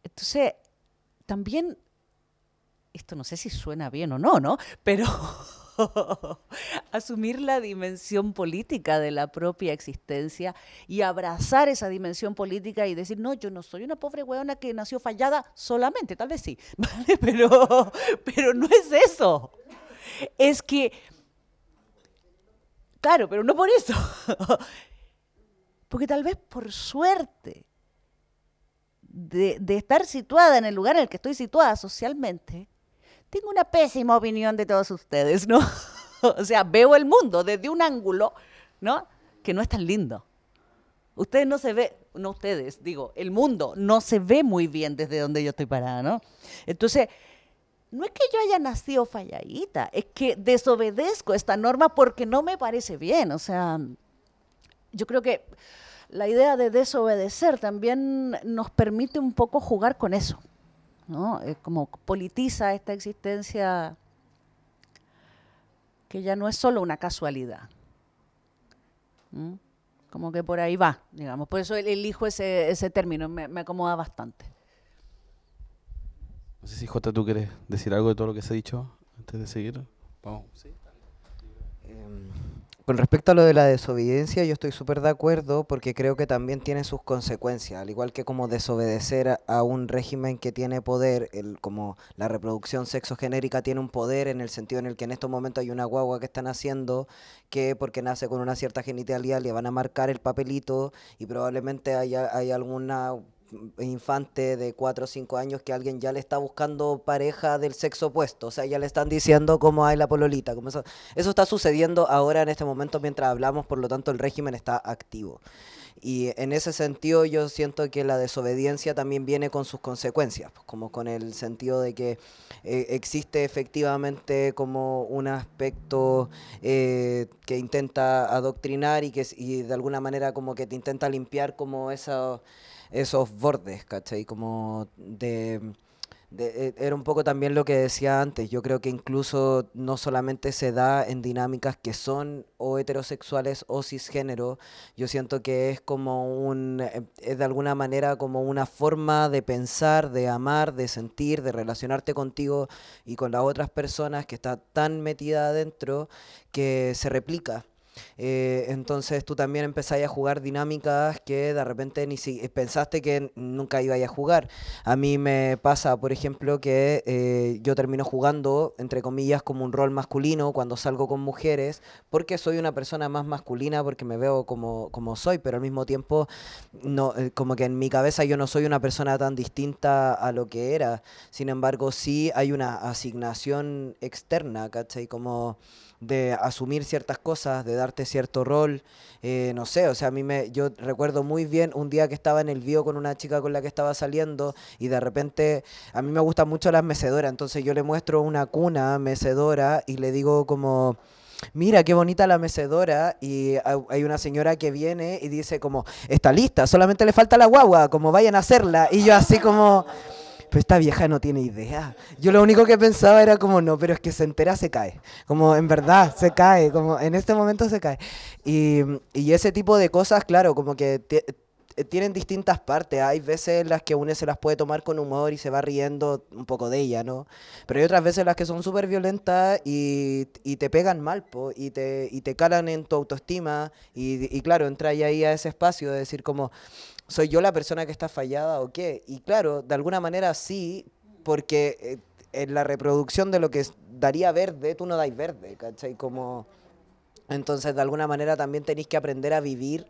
Entonces, también, esto no sé si suena bien o no, ¿no? Pero asumir la dimensión política de la propia existencia y abrazar esa dimensión política y decir, no, yo no soy una pobre huevona que nació fallada solamente, tal vez sí. Pero, pero no es eso. Es que, claro, pero no por eso. Porque tal vez por suerte de, de estar situada en el lugar en el que estoy situada socialmente, tengo una pésima opinión de todos ustedes, ¿no? o sea, veo el mundo desde un ángulo, ¿no? Que no es tan lindo. Ustedes no se ve, no ustedes, digo, el mundo no se ve muy bien desde donde yo estoy parada, ¿no? Entonces, no es que yo haya nacido falladita, es que desobedezco esta norma porque no me parece bien. O sea, yo creo que la idea de desobedecer también nos permite un poco jugar con eso, ¿no? Es como politiza esta existencia que ya no es solo una casualidad. Como que por ahí va, digamos. Por eso el- elijo ese, ese término, me, me acomoda bastante. No sé si Jota, tú quieres decir algo de todo lo que se ha dicho antes de seguir. Vamos. ¿sí? Con respecto a lo de la desobediencia, yo estoy súper de acuerdo porque creo que también tiene sus consecuencias, al igual que como desobedecer a, a un régimen que tiene poder, el, como la reproducción sexogenérica tiene un poder en el sentido en el que en estos momentos hay una guagua que están haciendo que porque nace con una cierta genitalidad le van a marcar el papelito y probablemente haya, hay alguna infante de 4 o 5 años que alguien ya le está buscando pareja del sexo opuesto, o sea, ya le están diciendo cómo hay la pololita, como eso, eso está sucediendo ahora en este momento mientras hablamos, por lo tanto el régimen está activo. Y en ese sentido yo siento que la desobediencia también viene con sus consecuencias, pues, como con el sentido de que eh, existe efectivamente como un aspecto eh, que intenta adoctrinar y que y de alguna manera como que te intenta limpiar como esa esos bordes, ¿cachai? Como de, eh, Era un poco también lo que decía antes, yo creo que incluso no solamente se da en dinámicas que son o heterosexuales o cisgénero, yo siento que es como un, eh, es de alguna manera como una forma de pensar, de amar, de sentir, de relacionarte contigo y con las otras personas que está tan metida adentro que se replica. Eh, entonces tú también empezáis a jugar dinámicas que de repente ni si pensaste que nunca ibais a jugar. A mí me pasa, por ejemplo, que eh, yo termino jugando, entre comillas, como un rol masculino cuando salgo con mujeres, porque soy una persona más masculina, porque me veo como, como soy, pero al mismo tiempo, no, eh, como que en mi cabeza yo no soy una persona tan distinta a lo que era. Sin embargo, sí hay una asignación externa, ¿cachai? Como de asumir ciertas cosas, de darte cierto rol, eh, no sé, o sea, a mí me, yo recuerdo muy bien un día que estaba en el bio con una chica con la que estaba saliendo y de repente a mí me gustan mucho las mecedoras, entonces yo le muestro una cuna mecedora y le digo como... Mira, qué bonita la mecedora. Y ha- hay una señora que viene y dice como, está lista, solamente le falta la guagua, como vayan a hacerla. Y yo así como, pero esta vieja no tiene idea. Yo lo único que pensaba era como, no, pero es que se entera, se cae. Como en verdad, se cae, como en este momento se cae. Y, y ese tipo de cosas, claro, como que ti- tienen distintas partes. Hay veces en las que uno se las puede tomar con humor y se va riendo un poco de ella, ¿no? Pero hay otras veces en las que son súper violentas y, y te pegan mal, po, y te, y te calan en tu autoestima. Y, y claro, entra ahí a ese espacio de decir como, ¿soy yo la persona que está fallada o qué? Y claro, de alguna manera sí, porque eh, en la reproducción de lo que daría verde, tú no dais verde, ¿cachai? Como... Entonces, de alguna manera también tenéis que aprender a vivir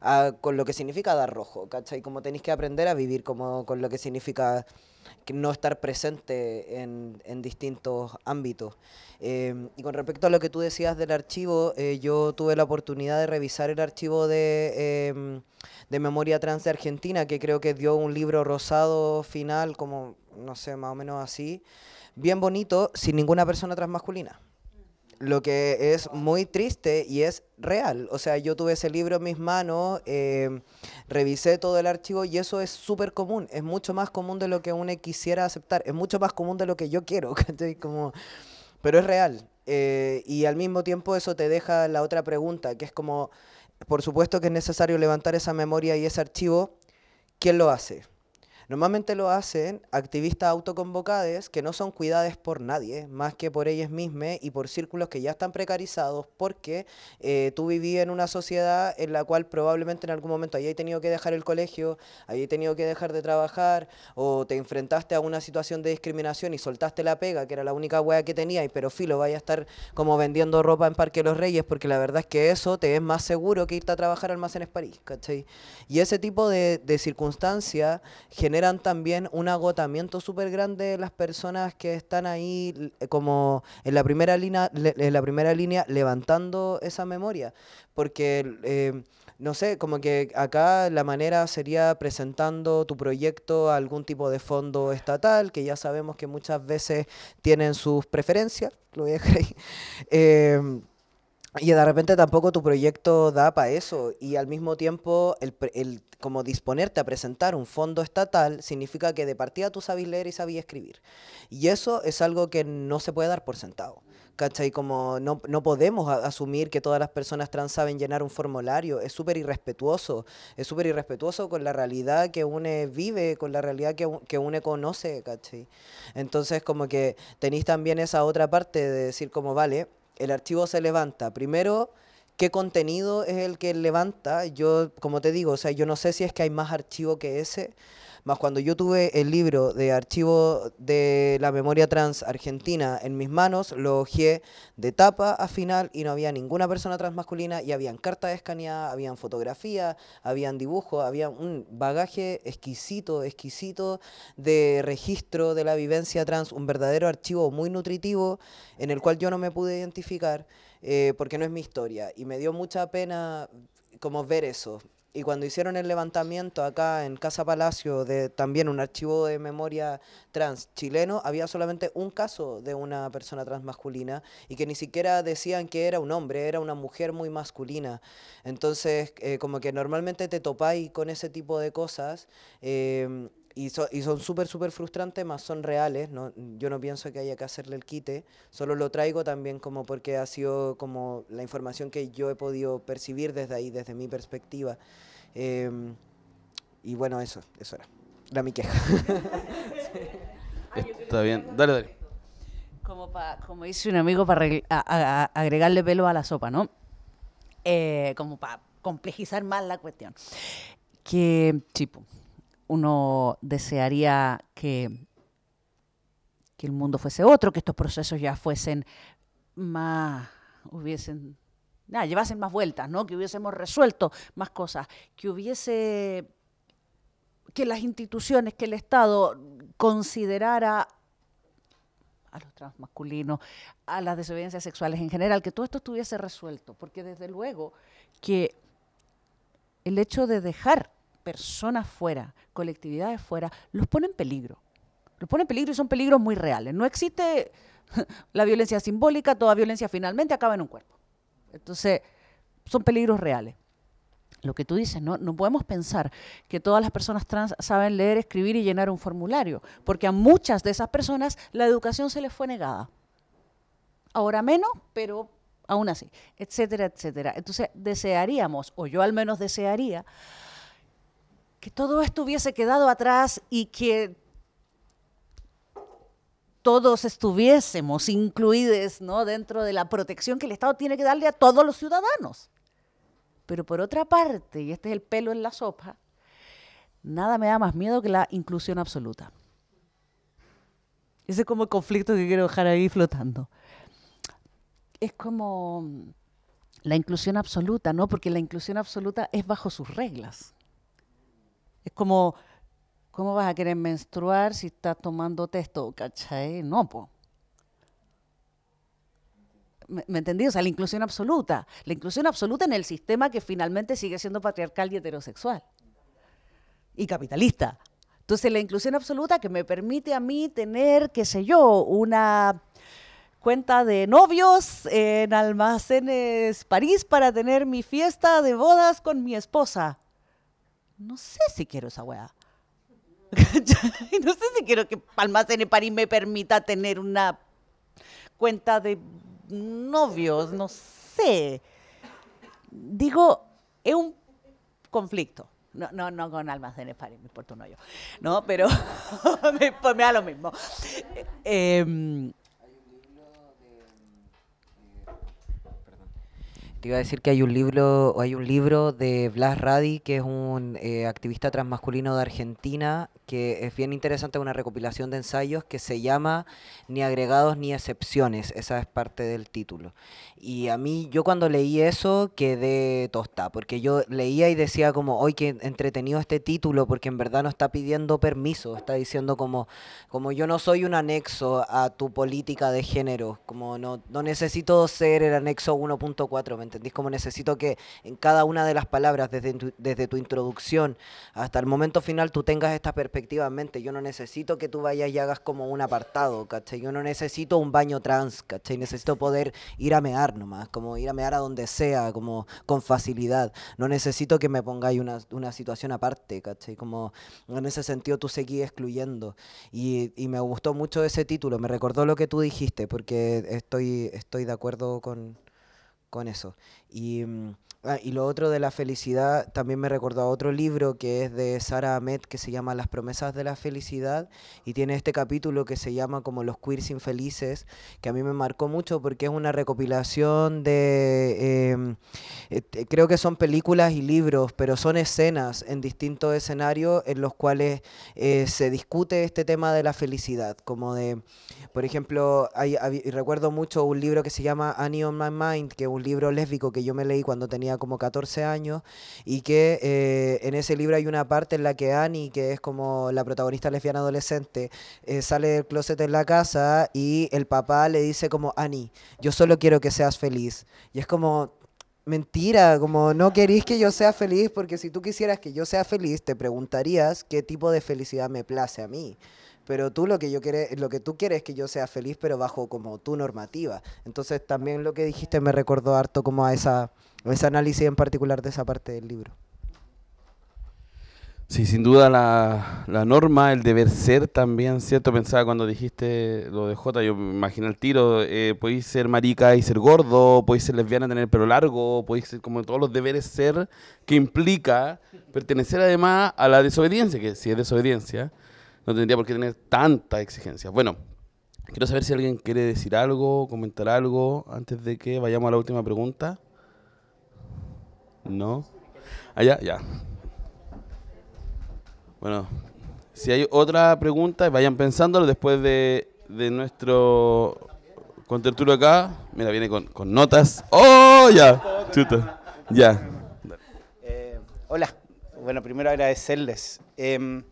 ah, con lo que significa dar rojo, ¿cachai? Como tenéis que aprender a vivir como con lo que significa no estar presente en, en distintos ámbitos. Eh, y con respecto a lo que tú decías del archivo, eh, yo tuve la oportunidad de revisar el archivo de, em, de Memoria Trans de Argentina, que creo que dio un libro rosado final, como, no sé, más o menos así, bien bonito, sin ninguna persona transmasculina lo que es muy triste y es real. O sea, yo tuve ese libro en mis manos, eh, revisé todo el archivo y eso es súper común. Es mucho más común de lo que uno quisiera aceptar. Es mucho más común de lo que yo quiero. Como, pero es real. Eh, y al mismo tiempo eso te deja la otra pregunta, que es como, por supuesto que es necesario levantar esa memoria y ese archivo. ¿Quién lo hace? Normalmente lo hacen activistas autoconvocados que no son cuidadas por nadie, más que por ellas mismas y por círculos que ya están precarizados porque eh, tú vivías en una sociedad en la cual probablemente en algún momento hayas tenido que dejar el colegio, hayas tenido que dejar de trabajar o te enfrentaste a una situación de discriminación y soltaste la pega, que era la única wea que tenías, pero filo, vaya a estar como vendiendo ropa en Parque Los Reyes porque la verdad es que eso te es más seguro que irte a trabajar Almacenes París, ¿cachai? Y ese tipo de, de circunstancias generan también un agotamiento súper grande de las personas que están ahí eh, como en la primera línea, en la primera línea levantando esa memoria. Porque eh, no sé, como que acá la manera sería presentando tu proyecto a algún tipo de fondo estatal, que ya sabemos que muchas veces tienen sus preferencias, lo voy a dejar ahí. Em, Y de repente tampoco tu proyecto da para eso. Y al mismo tiempo, el, el- como disponerte a presentar un fondo estatal significa que de partida tú sabes leer y sabes escribir. Y eso es algo que no se puede dar por sentado. ¿Cachai? Como no, no podemos asumir que todas las personas trans saben llenar un formulario. Es súper irrespetuoso. Es súper irrespetuoso con la realidad que uno vive, con la realidad que, que uno conoce, ¿cachai? Entonces, como que tenéis también esa otra parte de decir, como, vale, el archivo se levanta. Primero, ¿qué contenido es el que levanta? Yo, como te digo, o sea, yo no sé si es que hay más archivo que ese. Más cuando yo tuve el libro de archivo de la memoria trans argentina en mis manos, lo hojeé de tapa a final y no había ninguna persona trans masculina y habían cartas escaneadas, habían fotografías, habían dibujos, había un bagaje exquisito, exquisito de registro de la vivencia trans, un verdadero archivo muy nutritivo en el cual yo no me pude identificar eh, porque no es mi historia y me dio mucha pena como ver eso. Y cuando hicieron el levantamiento acá en Casa Palacio de también un archivo de memoria trans chileno, había solamente un caso de una persona trans masculina y que ni siquiera decían que era un hombre, era una mujer muy masculina. Entonces, eh, como que normalmente te topáis con ese tipo de cosas eh, y, so- y son súper, súper frustrantes, más son reales. ¿no? Yo no pienso que haya que hacerle el quite, solo lo traigo también como porque ha sido como la información que yo he podido percibir desde ahí, desde mi perspectiva. Em, y bueno, eso, eso era. Era mi queja. Está bien. Dale, dale. Como, pa- como dice un amigo para agregarle pelo a la sopa, ¿no? Eh, como para complejizar más la cuestión. Que, tipo, uno desearía que, que el mundo fuese otro, que estos procesos ya fuesen más, hubiesen, nada, llevasen más vueltas, ¿no? Que hubiésemos resuelto más cosas, que hubiese, que las instituciones, que el Estado considerara a los transmasculinos, a las desobediencias sexuales en general, que todo esto estuviese resuelto, porque desde luego que el hecho de dejar personas fuera, colectividades fuera, los pone en peligro. Los pone en peligro y son peligros muy reales. No existe la violencia simbólica, toda violencia finalmente acaba en un cuerpo. Entonces, son peligros reales. Lo que tú dices, ¿no? no podemos pensar que todas las personas trans saben leer, escribir y llenar un formulario, porque a muchas de esas personas la educación se les fue negada. Ahora menos, pero aún así, etcétera, etcétera. Entonces, desearíamos, o yo al menos desearía, que todo esto hubiese quedado atrás y que todos estuviésemos incluidos ¿no? dentro de la protección que el Estado tiene que darle a todos los ciudadanos. Pero por otra parte, y este es el pelo en la sopa, nada me da más miedo que la inclusión absoluta. Ese es como el conflicto que quiero dejar ahí flotando. Es como la inclusión absoluta, ¿no? Porque la inclusión absoluta es bajo sus reglas. Es como, ¿cómo vas a querer menstruar si estás tomando texto? ¿Cachai? No, po. ¿Me, me entendí? O sea, la inclusión absoluta. La inclusión absoluta en el sistema que finalmente sigue siendo patriarcal y heterosexual. Y capitalista. Entonces, la inclusión absoluta que me permite a mí tener, qué sé yo, una cuenta de novios en Almacenes París para tener mi fiesta de bodas con mi esposa. No sé si quiero esa weá. No sé si quiero que Almacenes París me permita tener una cuenta de novios, no sé. Digo, es un conflicto. No, no, no con almacenes París, me importa un hoyo. No, pero me, pues me da lo mismo. Eh, Te iba a decir que hay un libro, hay un libro de Blas Radi, que es un eh, activista transmasculino de Argentina, que es bien interesante, una recopilación de ensayos que se llama Ni agregados ni excepciones, esa es parte del título. Y a mí, yo cuando leí eso quedé tosta, porque yo leía y decía como, hoy qué entretenido este título, porque en verdad no está pidiendo permiso, está diciendo como, como yo no soy un anexo a tu política de género, como no, no necesito ser el anexo 1.4, ¿me entendí? ¿Entendís? Como necesito que en cada una de las palabras, desde tu, desde tu introducción hasta el momento final, tú tengas esta perspectiva en mente. Yo no necesito que tú vayas y hagas como un apartado, ¿cachai? Yo no necesito un baño trans, ¿cachai? Necesito poder ir a mear nomás, como ir a mear a donde sea, como con facilidad. No necesito que me pongáis una, una situación aparte, ¿cachai? Como en ese sentido tú seguís excluyendo. Y, y me gustó mucho ese título, me recordó lo que tú dijiste, porque estoy, estoy de acuerdo con, con eso. Y, mm, ah, y lo otro de la felicidad también me recordó a otro libro que es de Sara Ahmed que se llama Las promesas de la felicidad y tiene este capítulo que se llama como Los queers infelices, que a mí me marcó mucho porque es una recopilación de, em, eh, creo que son películas y libros, pero son escenas en distintos escenarios en los cuales eh, se discute este tema de la felicidad, como de, por ejemplo, hay, recuerdo mucho un libro que se llama Annie on My Mind, que es un libro lésbico que yo me leí cuando tenía como 14 años y que eh, en ese libro hay una parte en la que Annie, que es como la protagonista lesbiana adolescente, eh, sale del closet en la casa y el papá le dice como, Annie, yo solo quiero que seas feliz. Y es como, mentira, como no querís que yo sea feliz, porque si tú quisieras que yo sea feliz, te preguntarías qué tipo de felicidad me place a mí. Pero tú lo que yo quiere, lo que tú quieres es que yo sea feliz, pero bajo como tu normativa. Entonces también lo que dijiste me recordó harto como a esa, a ese análisis en particular de esa parte del libro. Sí, sin duda la, la norma, el deber ser también, ¿cierto? Pensaba cuando dijiste lo de Jota, yo me imaginé el tiro, eh, podéis ser marica y ser gordo, podéis ser lesbiana, tener el pelo largo, podéis ser como todos los deberes ser que implica pertenecer además a la desobediencia, que si es desobediencia, no tendría por qué tener tanta exigencia. Bueno, quiero saber si alguien quiere decir algo, comentar algo, antes de que vayamos a la última pregunta. ¿No? Allá, ya. Bueno, si hay otra pregunta, vayan pensándolo después de, de nuestro contertulio acá. Mira, viene con, con notas. ¡Oh, ya! Chuta. Ya. Eh, hola, bueno, primero agradecerles. Em,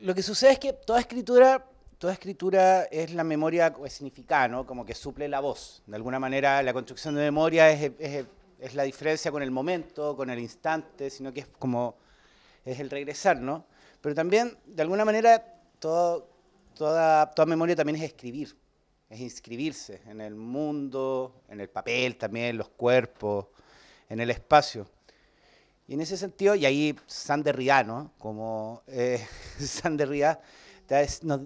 lo que sucede es que toda escritura, toda escritura es la memoria significada, ¿no? Como que suple la voz. De alguna manera, la construcción de memoria es, la diferencia con el momento, con el instante, sino que es como es el regresar, ¿no? Pero también, de alguna manera, toda, toda memoria también es escribir, es inscribirse en el mundo, en el papel también, los cuerpos, en el espacio. Y en ese sentido, y ahí San Derrida, ¿no? Como eh, San Derrida, te- es- nos-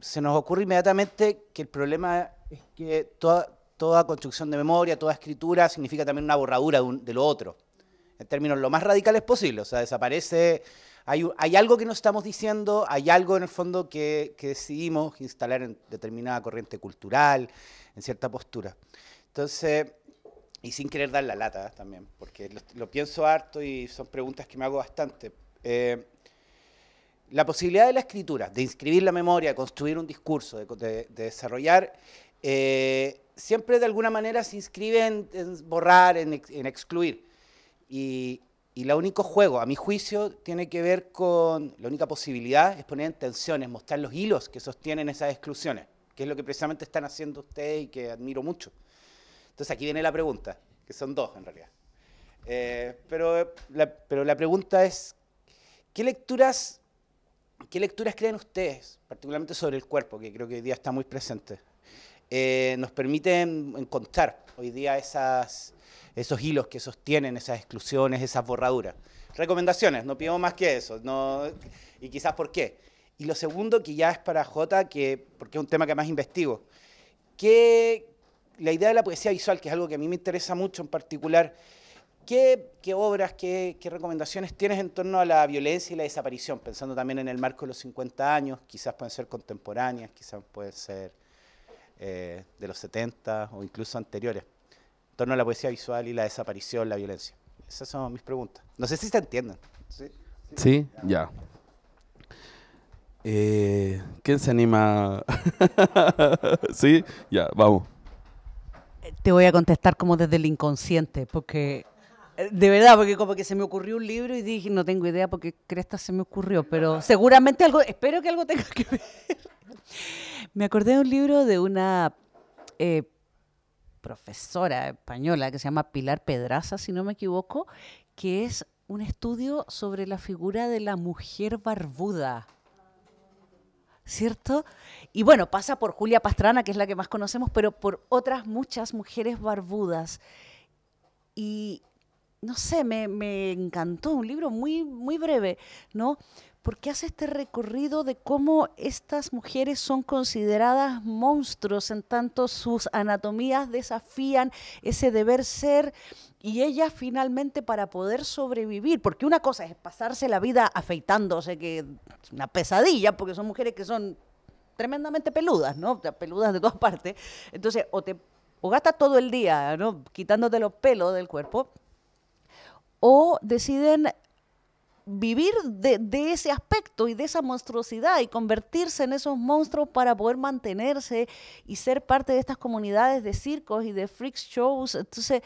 se nos ocurre inmediatamente que el problema es que toda, toda construcción de memoria, toda escritura significa también una borradura de, un- de lo otro, en términos lo más radicales posible. O sea, desaparece, hay, hay algo que no estamos diciendo, hay algo en el fondo que, que decidimos instalar en determinada corriente cultural, en cierta postura. Entonces, y sin querer dar la lata también, porque lo, lo pienso harto y son preguntas que me hago bastante. Eh, la posibilidad de la escritura, de inscribir la memoria, de construir un discurso, de, de- de desarrollar, eh, siempre de alguna manera se inscribe en, en borrar, en, en excluir. Y, y el único juego, a mi juicio, tiene que ver con, la única posibilidad es poner en tensiones, mostrar los hilos que sostienen esas exclusiones, que es lo que precisamente están haciendo ustedes y que admiro mucho. Entonces aquí viene la pregunta, que son dos en realidad. Eh, pero, la, pero la pregunta es, ¿qué lecturas, ¿qué lecturas creen ustedes, particularmente sobre el cuerpo, que creo que hoy día está muy presente, eh, nos permiten encontrar hoy día esos hilos que sostienen esas exclusiones, esas borraduras? Recomendaciones, no pido más que eso, no, y quizás por qué. Y lo segundo, que ya es para Jota, que, porque es un tema que más investigo, ¿qué, la idea de la poesía visual, que es algo que a mí me interesa mucho en particular, ¿qué, qué obras, qué, qué recomendaciones tienes en torno a la violencia y la desaparición? Pensando también en el marco de los 50 años, quizás pueden ser contemporáneas, quizás pueden ser eh, de los 70 o incluso anteriores, en torno a la poesía visual y la desaparición, la violencia. Esas son mis preguntas. No sé si se entienden. ¿sí? ¿Sí? Ya. Eh, ¿Quién se anima? ¿Sí? Ya, vamos. Te voy a contestar como desde el inconsciente, porque eh, de verdad, porque como que se me ocurrió un libro y dije, no tengo idea porque cresta se me ocurrió, pero seguramente algo, espero que algo tenga que ver. Me acordé de un libro de una eh, profesora española que se llama Pilar Pedraza, si no me equivoco, que es un estudio sobre la figura de la mujer barbuda. ¿Cierto? Y bueno, pasa por Julia Pastrana, que es la que más conocemos, pero por otras muchas mujeres barbudas. Y no sé, me, me encantó, un libro muy, muy breve, ¿no? porque hace este recorrido de cómo estas mujeres son consideradas monstruos en tanto sus anatomías desafían ese deber ser y ellas finalmente para poder sobrevivir, porque una cosa es pasarse la vida afeitándose, que es una pesadilla, porque son mujeres que son tremendamente peludas, ¿no? Peludas de todas partes. Entonces, o te o gastas todo el día, ¿no? Quitándote los pelos del cuerpo, o deciden vivir de, ese aspecto y de esa monstruosidad y convertirse en esos monstruos para poder mantenerse y ser parte de estas comunidades de circos y de freak shows. Entonces,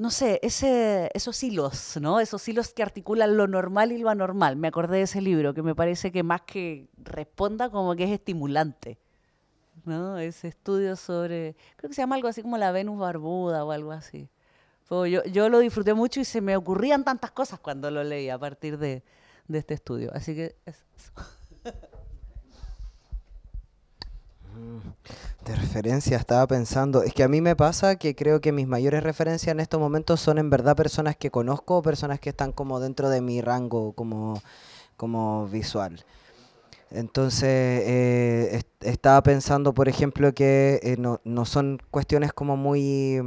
no sé, esos hilos, ¿no? Esos hilos que articulan lo normal y lo anormal. Me acordé de ese libro que me parece que más que responda como que es estimulante. ¿no? Ese estudio sobre, creo que se llama algo así como la Venus barbuda o algo así. Yo, yo lo disfruté mucho y se me ocurrían tantas cosas cuando lo leí a partir de, de este estudio. Así que eso. Mm, de referencia estaba pensando, es que a mí me pasa que creo que mis mayores referencias en estos momentos son en verdad personas que conozco o personas que están como dentro de mi rango como, como visual. Entonces, eh, estaba pensando, por ejemplo, que eh, no, no, son cuestiones como muy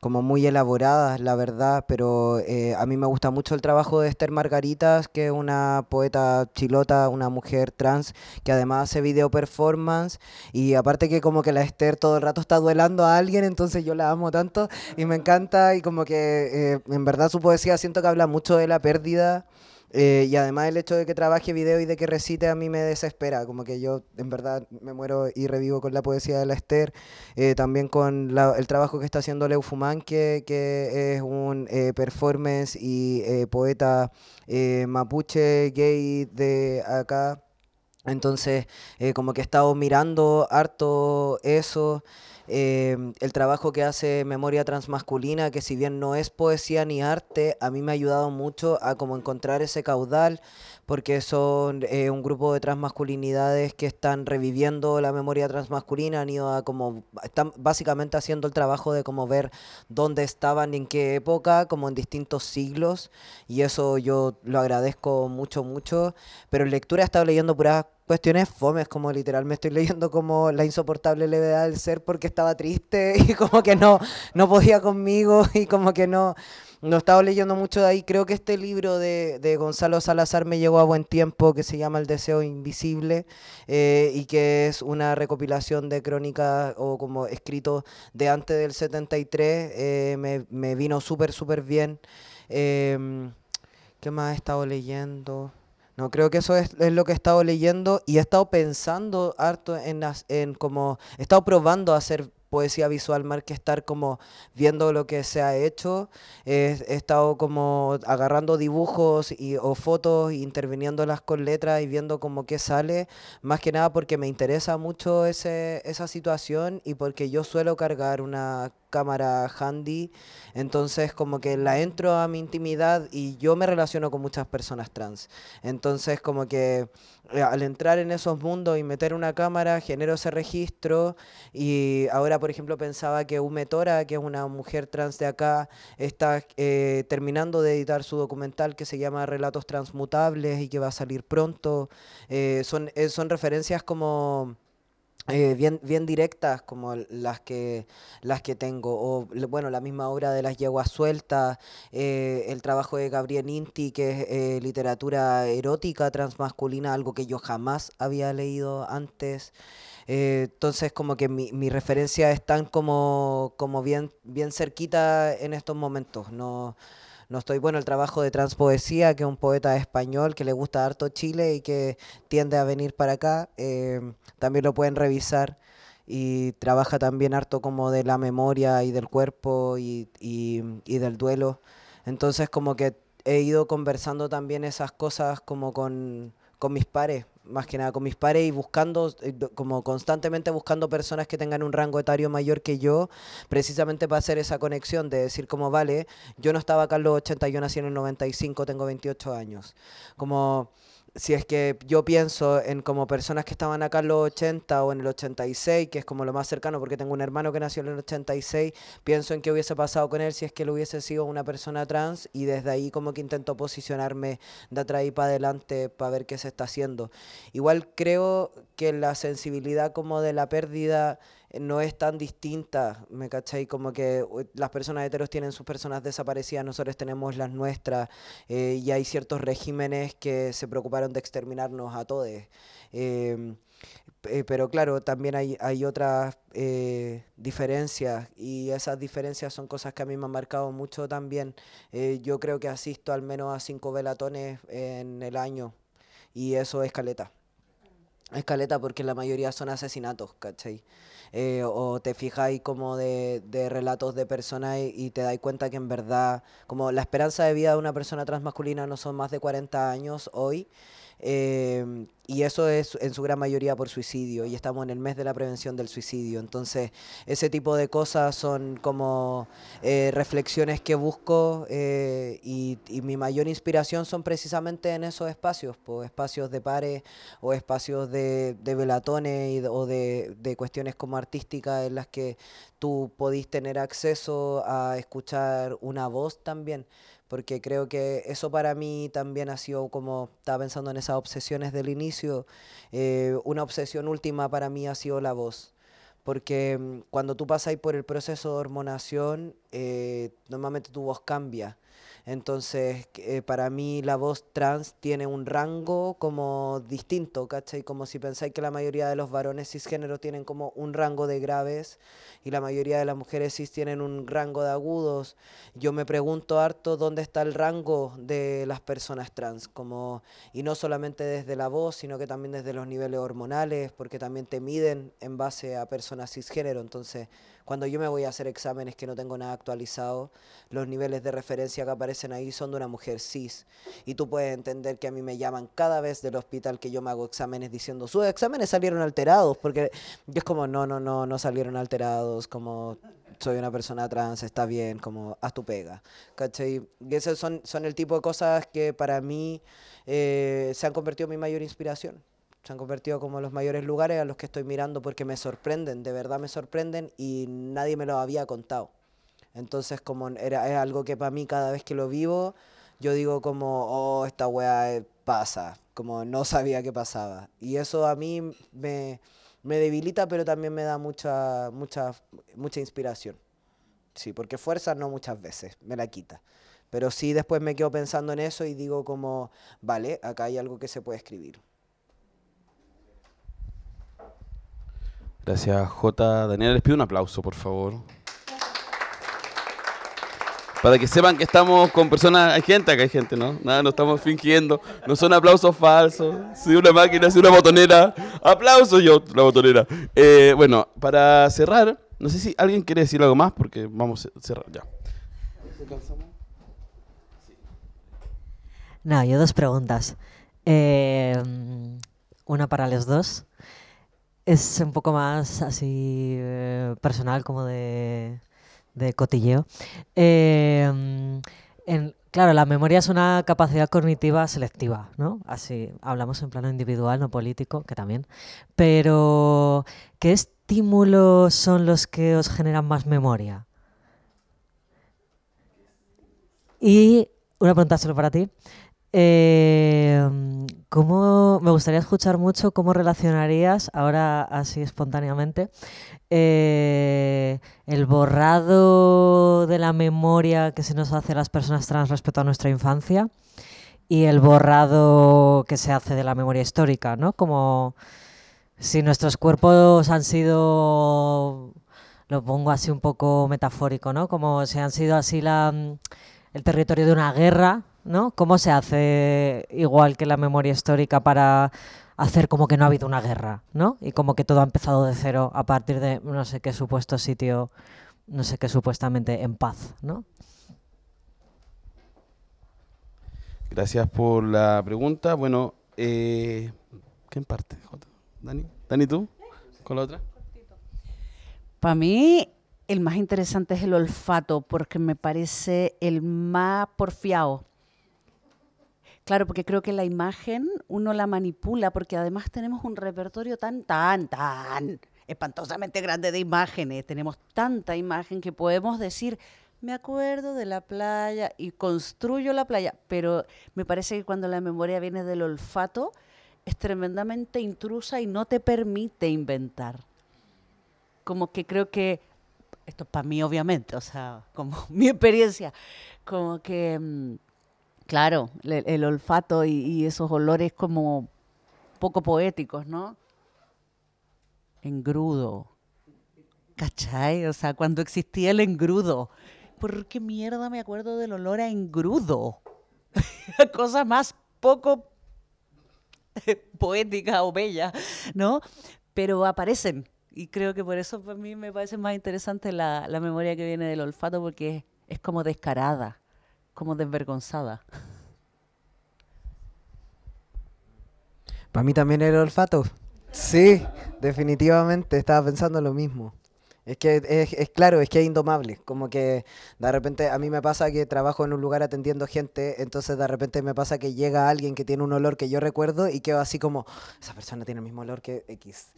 como muy elaboradas, la verdad, pero eh, a mí me gusta mucho el trabajo de Esther Margaritas, que es una poeta chilota, una mujer trans, que además hace video performance, y aparte que como que la Esther todo el rato está duelando a alguien, entonces yo la amo tanto y me encanta, y como que eh, en verdad su poesía siento que habla mucho de la pérdida eh, y además el hecho de que trabaje video y de que recite a mí me desespera, como que yo en verdad me muero y revivo con la poesía de la Esther, eh, también con el trabajo que está haciendo Leo Fumán, que, que es un eh, performance y poeta mapuche gay de acá. Entonces, como que he estado mirando harto eso. Em, el trabajo que hace Memoria Transmasculina, que si bien no es poesía ni arte, a mí me ha ayudado mucho a como encontrar ese caudal, porque son eh, un grupo de transmasculinidades que están reviviendo la memoria transmasculina, han ido a como, están básicamente haciendo el trabajo de como ver dónde estaban, en qué época, como en distintos siglos, y eso yo lo agradezco mucho, mucho, pero en lectura he estado leyendo puras cuestiones fomes, como literal me estoy leyendo como la insoportable levedad del ser porque estaba triste y como que no, no podía conmigo y como que no, no estaba leyendo mucho de ahí. Creo que este libro de, de Gonzalo Salazar me llegó a buen tiempo, que se llama El Deseo Invisible eh, y que es una recopilación de crónicas o como escrito de antes del 73. Eh, me, me, vino súper, súper bien. Em, ¿Qué más he estado leyendo? No, creo que eso es, lo que he estado leyendo y he estado pensando harto en, en como, he estado probando hacer poesía visual más que estar como viendo lo que se ha hecho. he estado como agarrando dibujos y, o fotos, interviniéndolas con letras y viendo como qué sale, más que nada porque me interesa mucho ese, esa situación y porque yo suelo cargar una cámara handy, entonces como que la entro a mi intimidad y yo me relaciono con muchas personas trans. Entonces como que eh, al entrar en esos mundos y meter una cámara, genero ese registro y ahora, por ejemplo, pensaba que Umetora, que es una mujer trans de acá, está eh, terminando de editar su documental que se llama Relatos Transmutables y que va a salir pronto. Eh, son, son referencias como eh, bien, bien directas como las que, las que tengo, o bueno, la misma obra de las yeguas sueltas, eh, el trabajo de Gabriel Inti, que es eh, literatura erótica transmasculina, algo que yo jamás había leído antes. entonces como que mi, mi referencia están como, como bien, bien cerquita en estos momentos, no no estoy bueno el trabajo de Transpoesía, que es un poeta español que le gusta harto Chile y que tiende a venir para acá. Eh, también lo pueden revisar y trabaja también harto como de la memoria y del cuerpo y, y, del duelo. Entonces como que he ido conversando también esas cosas como con, con mis pares, más que nada con mis pares y buscando, eh, como constantemente buscando personas que tengan un rango etario mayor que yo, precisamente para hacer esa conexión de decir como, vale, yo no estaba acá en los 80, yo nací en el 95, tengo 28 años. Como si es que yo pienso en como personas que estaban acá en los 80 o en el 86, que es como lo más cercano porque tengo un hermano que nació en el 86, pienso en qué hubiese pasado con él si es que él hubiese sido una persona trans y desde ahí como que intento posicionarme de atrás y para adelante para ver qué se está haciendo. Igual creo que la sensibilidad como de la pérdida no es tan distinta, ¿me cachai? Como que las personas heteros tienen sus personas desaparecidas, nosotros tenemos las nuestras, eh, y hay ciertos regímenes que se preocuparon de exterminarnos a todos. Em, eh, pero claro, también hay, otras eh, diferencias y esas diferencias son cosas que a mí me han marcado mucho también. Yo creo que asisto al menos a cinco velatones en el año y eso es caleta. Escaleta porque la mayoría son asesinatos, ¿cachai? Eh, o te fijáis como de, de relatos de personas y, y te dais cuenta que en verdad, como la esperanza de vida de una persona transmasculina no son más de 40 años hoy, eh, y eso es en su gran mayoría por suicidio, y estamos en el mes de la prevención del suicidio. Entonces, ese tipo de cosas son como eh, reflexiones que busco eh, y, mi mayor inspiración son precisamente en esos espacios, pues, espacios de pares o espacios de, de velatones y o de, de cuestiones como artísticas en las que tú podís tener acceso a escuchar una voz también porque creo que eso para mí también ha sido como, estaba pensando en esas obsesiones del inicio, eh, una obsesión última para mí ha sido la voz, porque mm, cuando tú pasas por el proceso de hormonación, eh, normalmente tu voz cambia. Entonces, eh, para mí la voz trans tiene un rango como distinto, ¿cachai? Como si pensáis que la mayoría de los varones cisgénero tienen como un rango de graves y la mayoría de las mujeres cis tienen un rango de agudos. Yo me pregunto harto dónde está el rango de las personas trans, como, y no solamente desde la voz, sino que también desde los niveles hormonales, porque también te miden en base a personas cisgénero. Entonces, cuando yo me voy a hacer exámenes que no tengo nada actualizado, los niveles de referencia que aparecen ahí son de una mujer cis. Y tú puedes entender que a mí me llaman cada vez del hospital que yo me hago exámenes diciendo, sus exámenes salieron alterados, porque yo es como, no, no, no, no salieron alterados, como soy una persona trans, está bien, como haz tu pega. ¿Cachai? Y esos son, son el tipo de cosas que para mí eh, se han convertido en mi mayor inspiración. Se han convertido como los mayores lugares a los que estoy mirando porque me sorprenden, de verdad me sorprenden y nadie me lo había contado. Entonces, como era, es algo que para mí cada vez que lo vivo, yo digo como, oh, esta weá eh, pasa, como no sabía que pasaba. Y eso a mí me, me debilita, pero también me da mucha, mucha, mucha inspiración. Sí, porque fuerza no muchas veces, me la quita. Pero sí después me quedo pensando en eso y digo como, vale, acá hay algo que se puede escribir. Gracias, J. Daniel. Les pido un aplauso, por favor. Para que sepan que estamos con personas. Hay gente acá, hay gente, ¿no? Nada, no estamos fingiendo. No son aplausos falsos. Si una máquina, si una botonera. Aplauso yo, la botonera. Eh, bueno, para cerrar, no sé si alguien quiere decir algo más, porque vamos a cerrar ya. No, yo dos preguntas. Eh, una para los dos. Es un poco más así eh, personal, como de, cotilleo. Eh, en- claro, la memoria es una capacidad cognitiva selectiva, ¿no? Así hablamos en plano individual, no político, que también. Pero, ¿qué estímulos son los que os generan más memoria? Y una pregunta solo para ti. Eh, ¿cómo, me gustaría escuchar mucho cómo relacionarías, ahora así espontáneamente, eh, el borrado de la memoria que se nos hace a las personas trans respecto a nuestra infancia y el borrado que se hace de la memoria histórica, ¿no? Como si nuestros cuerpos han sido, lo pongo así un poco metafórico, ¿no? Como si han sido así el territorio de una guerra, ¿no? ¿Cómo se hace igual que la memoria histórica para hacer como que no ha habido una guerra, ¿no? Y como que todo ha empezado de cero a partir de no sé qué supuesto sitio, no sé qué supuestamente en paz, ¿no? Gracias por la pregunta. Bueno, eh, ¿Quién parte? Jota? ¿Dani? ¿Dani tú? ¿Con la otra? Para mí, el más interesante es el olfato, porque me parece el más porfiado. Claro, porque creo que la imagen uno la manipula, porque además tenemos un repertorio tan, tan, tan espantosamente grande de imágenes. Tenemos tanta imagen que podemos decir, me acuerdo de la playa y construyo la playa, pero me parece que cuando la memoria viene del olfato es tremendamente intrusa y no te permite inventar. Como que creo que, esto es para mí obviamente, o sea, como mi experiencia, como que, mm, claro, el, olfato y, esos olores como poco poéticos, ¿no? Engrudo. ¿Cachai? O sea, cuando existía el engrudo. ¿Por qué mierda me acuerdo del olor a engrudo? Cosa más poco poética o bella, ¿no? Pero aparecen. Y creo que por eso para mí me parece más interesante la, memoria que viene del olfato porque es como descarada, como desvergonzada. Para mí también el olfato. Sí, definitivamente, estaba pensando lo mismo. Es que es, es claro, es que es indomable. Como que de repente a mí me pasa que trabajo en un lugar atendiendo gente, entonces de repente me pasa que llega alguien que tiene un olor que yo recuerdo y quedo así como, esa persona tiene el mismo olor que X.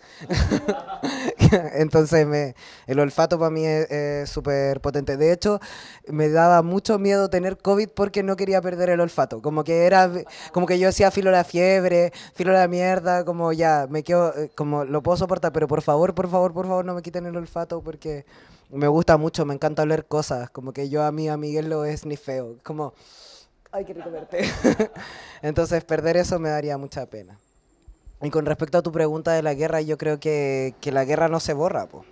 entonces me, el olfato para mí es súper potente. De hecho, me daba mucho miedo tener COVID porque no quería perder el olfato. Como que era, como que yo decía filo la fiebre, filo la mierda, como ya, me quedo, eh, como lo puedo soportar, pero por favor, por favor, por favor, no me quiten el olfato porque me gusta mucho, me encanta oler cosas. Como que yo a mí, a Miguel lo es ni feo. Como, ay, qué rico verte. Entonces, perder eso me daría mucha pena. Y con respecto a tu pregunta de la guerra, yo creo que, que la guerra no se borra, po.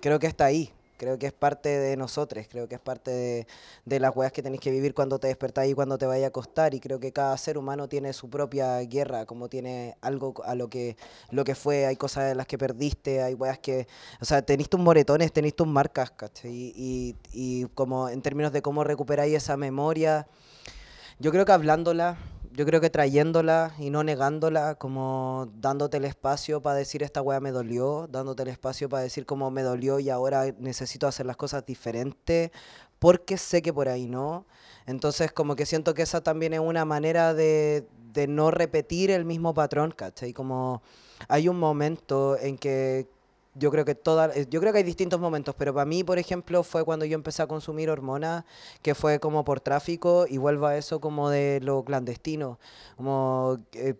Creo que está ahí. Creo que es parte de nosotros, creo que es parte de, de las weas que tenéis que vivir cuando te despertáis y cuando te vayas a acostar. Y creo que cada ser humano tiene su propia guerra, como tiene algo a lo que, lo que fue. Hay cosas en las que perdiste, hay weas que. O sea, tenéis tus moretones, tenéis tus marcas, ¿cachai? Y, y, y como en términos de cómo recuperáis esa memoria, yo creo que hablándola, yo creo que trayéndola y no negándola, como dándote el espacio para decir esta weá me dolió, dándote el espacio para decir cómo me dolió y ahora necesito hacer las cosas diferentes, porque sé que por ahí no. Entonces como que siento que esa también es una manera de, de no repetir el mismo patrón, ¿cachai? Como hay un momento en que yo creo que toda, eh, yo creo que hay distintos momentos, pero para mí, por ejemplo, fue cuando yo empecé a consumir hormonas, que fue como por tráfico, y vuelvo a eso como de lo clandestino. Como eh,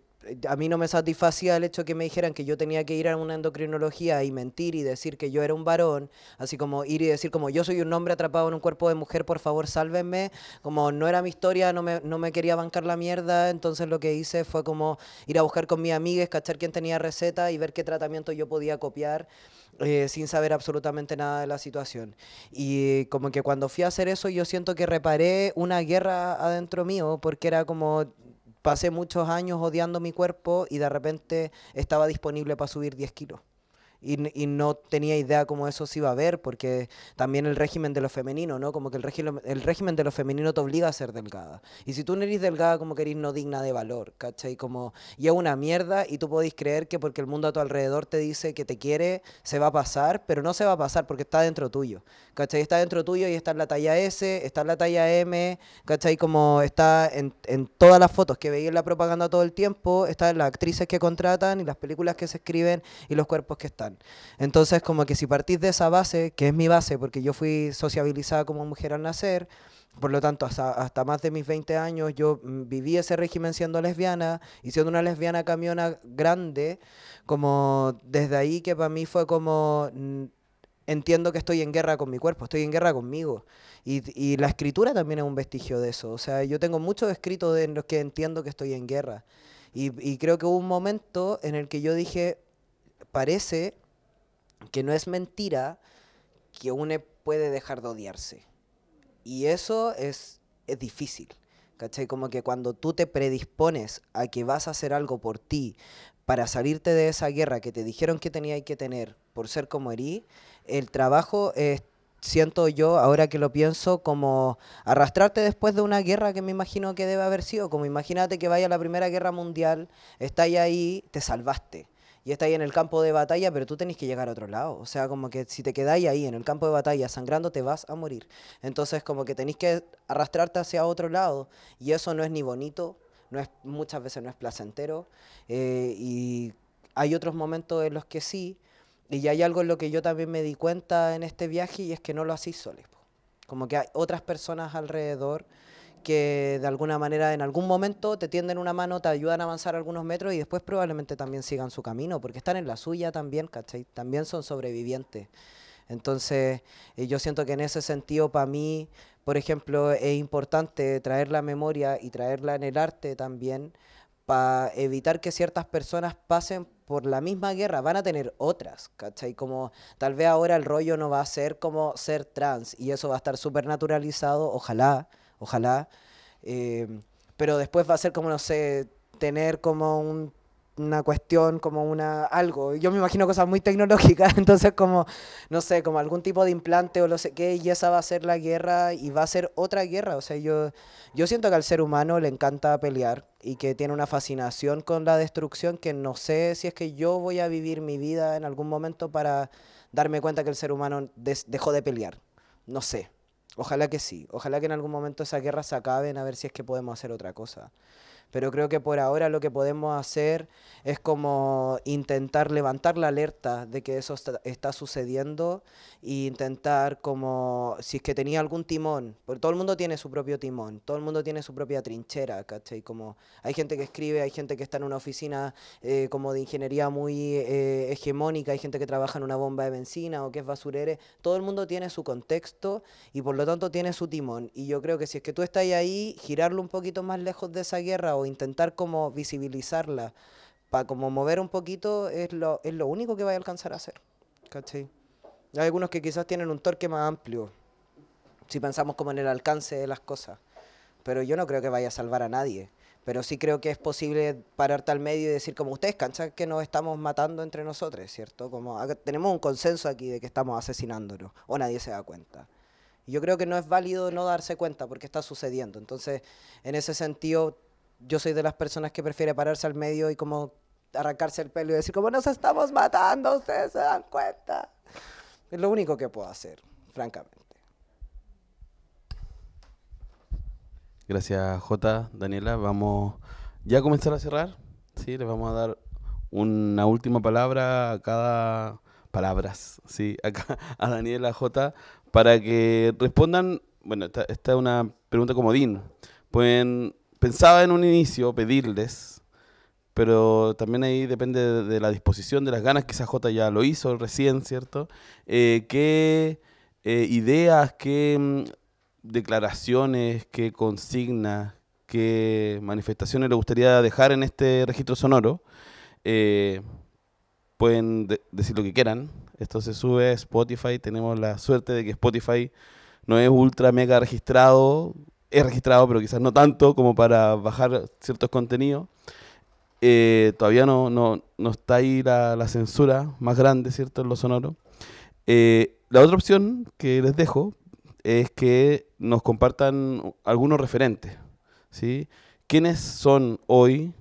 a mí no me satisfacía el hecho que me dijeran que yo tenía que ir a una endocrinología y mentir y decir que yo era un varón, así como ir y decir como yo soy un hombre atrapado en un cuerpo de mujer, por favor sálvenme, como no era mi historia, no me, no me quería bancar la mierda, entonces lo que hice fue como ir a buscar con mis amigas, cachar quién tenía receta y ver qué tratamiento yo podía copiar. eh, sin saber absolutamente nada de la situación. Y como que cuando fui a hacer eso yo siento que reparé una guerra adentro mío, porque era como pasé muchos años odiando mi cuerpo y de repente estaba disponible para subir 10 kilos. Y, y no tenía idea cómo eso se iba a ver, porque también el régimen de lo femenino, ¿no? Como que el régimen, el régimen de lo femenino te obliga a ser delgada. Y si tú no eres delgada, como que eres no digna de valor, ¿cachai? Como, y es una mierda y tú podéis creer que porque el mundo a tu alrededor te dice que te quiere, se va a pasar, pero no se va a pasar porque está dentro tuyo, ¿cachai? Está dentro tuyo y está en la talla S, está en la talla M, ¿cachai? Como está en, en todas las fotos que veis en la propaganda todo el tiempo, está en las actrices que contratan y las películas que se escriben y los cuerpos que están. Entonces, como que si partís de esa base, que es mi base, porque yo fui sociabilizada como mujer al nacer, por lo tanto, hasta, hasta más de mis 20 años yo mm, viví ese régimen siendo lesbiana y siendo una lesbiana camiona grande, como desde ahí que para mí fue como mm, entiendo que estoy en guerra con mi cuerpo, estoy en guerra conmigo. Y, y la escritura también es un vestigio de eso. O sea, yo tengo muchos escritos en los que entiendo que estoy en guerra. Y, y creo que hubo un momento en el que yo dije, parece que no es mentira que uno puede dejar de odiarse. Y eso es, es difícil. ¿Cachai? Como que cuando tú te predispones a que vas a hacer algo por ti para salirte de esa guerra que te dijeron que tenías que tener por ser como erí, el trabajo es siento yo, ahora que lo pienso, como arrastrarte después de una guerra que me imagino que debe haber sido. Como imagínate que vaya a la Primera Guerra Mundial, estás ahí, te salvaste. Y estás ahí en el campo de batalla, pero tú tenés que llegar a otro lado. O sea, como que si te quedáis ahí en el campo de batalla sangrando, te vas a morir. Entonces, como que tenéis que arrastrarte hacia otro lado. Y eso no es ni bonito, no es, muchas veces no es placentero. eh, y hay otros momentos en los que sí. Y hay algo en lo que yo también me di cuenta en este viaje y es que no lo hacís soles. po. Como que hay otras personas alrededor que de alguna manera en algún momento te tienden una mano, te ayudan a avanzar algunos metros y después probablemente también sigan su camino, porque están en la suya también, ¿cachai? También son sobrevivientes. Entonces, eh, yo siento que en ese sentido, para mí, por ejemplo, es importante traer la memoria y traerla en el arte también, para evitar que ciertas personas pasen por la misma guerra, van a tener otras, ¿cachai? Como tal vez ahora el rollo no va a ser como ser trans y eso va a estar súper naturalizado, ojalá, ojalá, eh, pero después va a ser como, no sé, tener como un- una cuestión, como una algo. Yo me imagino cosas muy tecnológicas, entonces como, no sé, como algún tipo de implante o no sé qué, y esa va a ser la guerra y va a ser otra guerra. O sea, yo, yo siento que al ser humano le encanta pelear y que tiene una fascinación con la destrucción que no sé si es que yo voy a vivir mi vida en algún momento para darme cuenta que el ser humano dejó de pelear. No sé. Ojalá que sí. Ojalá que en algún momento esas guerras se acaben a ver si es que podemos hacer otra cosa. Pero creo que por ahora lo que podemos hacer es como intentar levantar la alerta de que eso está, sucediendo e intentar como, si es que tenía algún timón, porque todo el mundo tiene su propio timón, todo el mundo tiene su propia trinchera, ¿cachai? Como hay gente que escribe, hay gente que está en una oficina eh, como de ingeniería muy eh, hegemónica, hay gente que trabaja en una bomba de benzina o que es basurere, todo el mundo tiene su contexto y por lo tanto tiene su timón. Y yo creo que si es que tú estás ahí, girarlo un poquito más lejos de esa guerra o intentar como visibilizarla para como mover un poquito es lo, es lo único que vaya a alcanzar a hacer. ¿Cachai? Hay algunos que quizás tienen un torque más amplio, si pensamos como en el alcance de las cosas. Pero yo no creo que vaya a salvar a nadie. Pero sí creo que es posible pararte al medio y decir, como ustedes canchan que nos estamos matando entre nosotros, ¿cierto? Como tenemos un consenso aquí de que estamos asesinándonos, o nadie se da cuenta. Yo creo que no es válido no darse cuenta porque está sucediendo. Entonces, en ese sentido, yo soy de las personas que prefiere pararse al medio y como arrancarse el pelo y decir, como nos estamos matando, ustedes se dan cuenta. Es lo único que puedo hacer, francamente. Gracias, J. Daniela. Vamos ya a comenzar a cerrar. Sí, les vamos a dar una última palabra a cada palabras, sí, acá a Daniela J para que respondan. Bueno, esta, esta es una pregunta comodín. Pueden pensaba en un inicio pedirles, pero también ahí depende de, la disposición, de las ganas. Quizás J ya lo hizo recién, ¿cierto? Eh, ¿Qué eh, ideas, qué mm, declaraciones, qué consignas, qué manifestaciones le gustaría dejar en este registro sonoro? Eh, pueden de- decir lo que quieran. Esto se sube a Spotify. Tenemos la suerte de que Spotify no es ultra mega registrado. Es registrado, pero quizás no tanto como para bajar ciertos contenidos. Eh, todavía no, no, no está ahí la, la censura más grande, ¿cierto? En lo sonoro. Eh, la otra opción que les dejo es que nos compartan algunos referentes, ¿sí? ¿Quiénes son hoy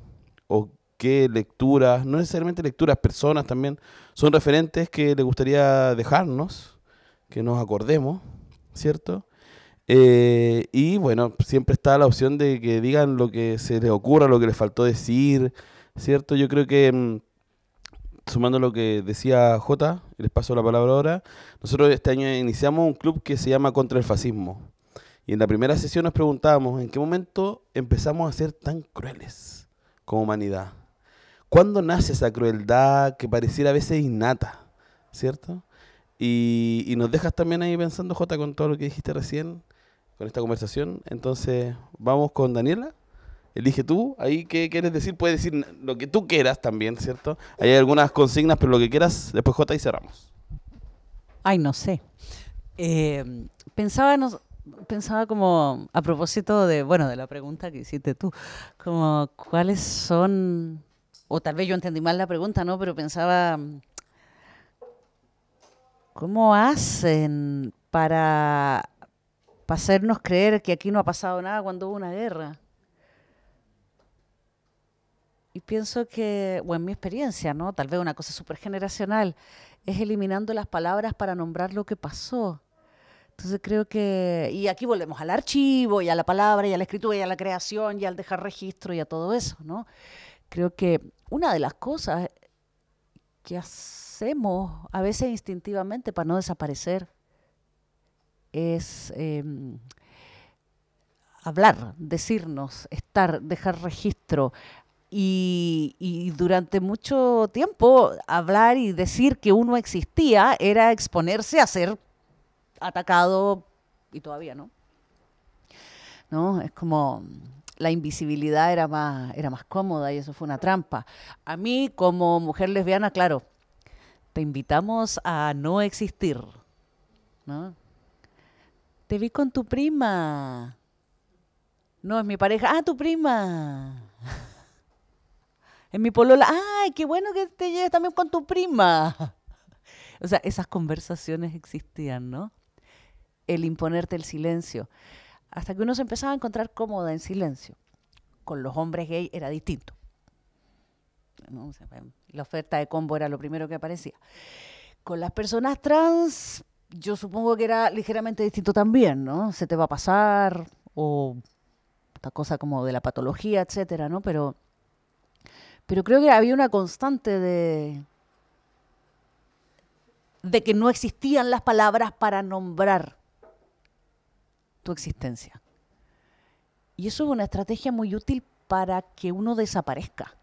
o qué lecturas, no necesariamente lecturas, personas también, son referentes que les gustaría dejarnos, que nos acordemos, ¿cierto? Eh, y bueno, siempre está la opción de que digan lo que se les ocurra, lo que les faltó decir, ¿cierto? Yo creo que, mm, sumando lo que decía J, les paso la palabra ahora, nosotros este año iniciamos un club que se llama Contra el Fascismo. Y en la primera sesión nos preguntábamos en qué momento empezamos a ser tan crueles como humanidad. ¿Cuándo nace esa crueldad que pareciera a veces innata? ¿Cierto? Y, y nos dejas también ahí pensando, Jota, con todo lo que dijiste recién, con esta conversación. Entonces, vamos con Daniela. Elige tú. Ahí, ¿qué quieres decir? Puedes decir lo que tú quieras también, ¿cierto? Hay algunas consignas, pero lo que quieras, después Jota y cerramos. Ay, no sé. Eh, pensaba, no- pensaba como a propósito de, bueno, de la pregunta que hiciste tú, como cuáles son, o tal vez yo entendí mal la pregunta, ¿no? Pero pensaba, ¿cómo hacen para, para hacernos creer que aquí no ha pasado nada cuando hubo una guerra. Y pienso que, o en mi experiencia, ¿no? Tal vez una cosa súper generacional, es eliminando las palabras para nombrar lo que pasó. Entonces creo que, y aquí volvemos al archivo, y a la palabra, y a la escritura, y a la creación, y al dejar registro, y a todo eso, ¿no? Creo que una de las cosas que hacemos a veces instintivamente para no desaparecer es em, hablar, decirnos, estar, dejar registro. Y, y durante mucho tiempo hablar y decir que uno existía era exponerse a ser atacado y todavía no. ¿No? Es como la invisibilidad era más, era más cómoda y eso fue una trampa. A mí, como mujer lesbiana, claro, te invitamos a no existir. ¿no? Te vi con tu prima. No, es mi pareja. Ah, tu prima. Es mi polola. Ay, qué bueno que te lleves también con tu prima. O sea, esas conversaciones existían, ¿no? El imponerte el silencio. Hasta que uno se empezaba a encontrar cómoda en silencio. Con los hombres gay era distinto. la oferta de combo era lo primero que aparecía. Con las personas trans, yo supongo que era ligeramente distinto también, ¿no? Se te va a pasar, o esta cosa como de la patología, etcétera, ¿no? Pero, pero creo que había una constante de, de que no existían las palabras para nombrar tu existencia. Y eso es una estrategia muy útil para que uno desaparezca.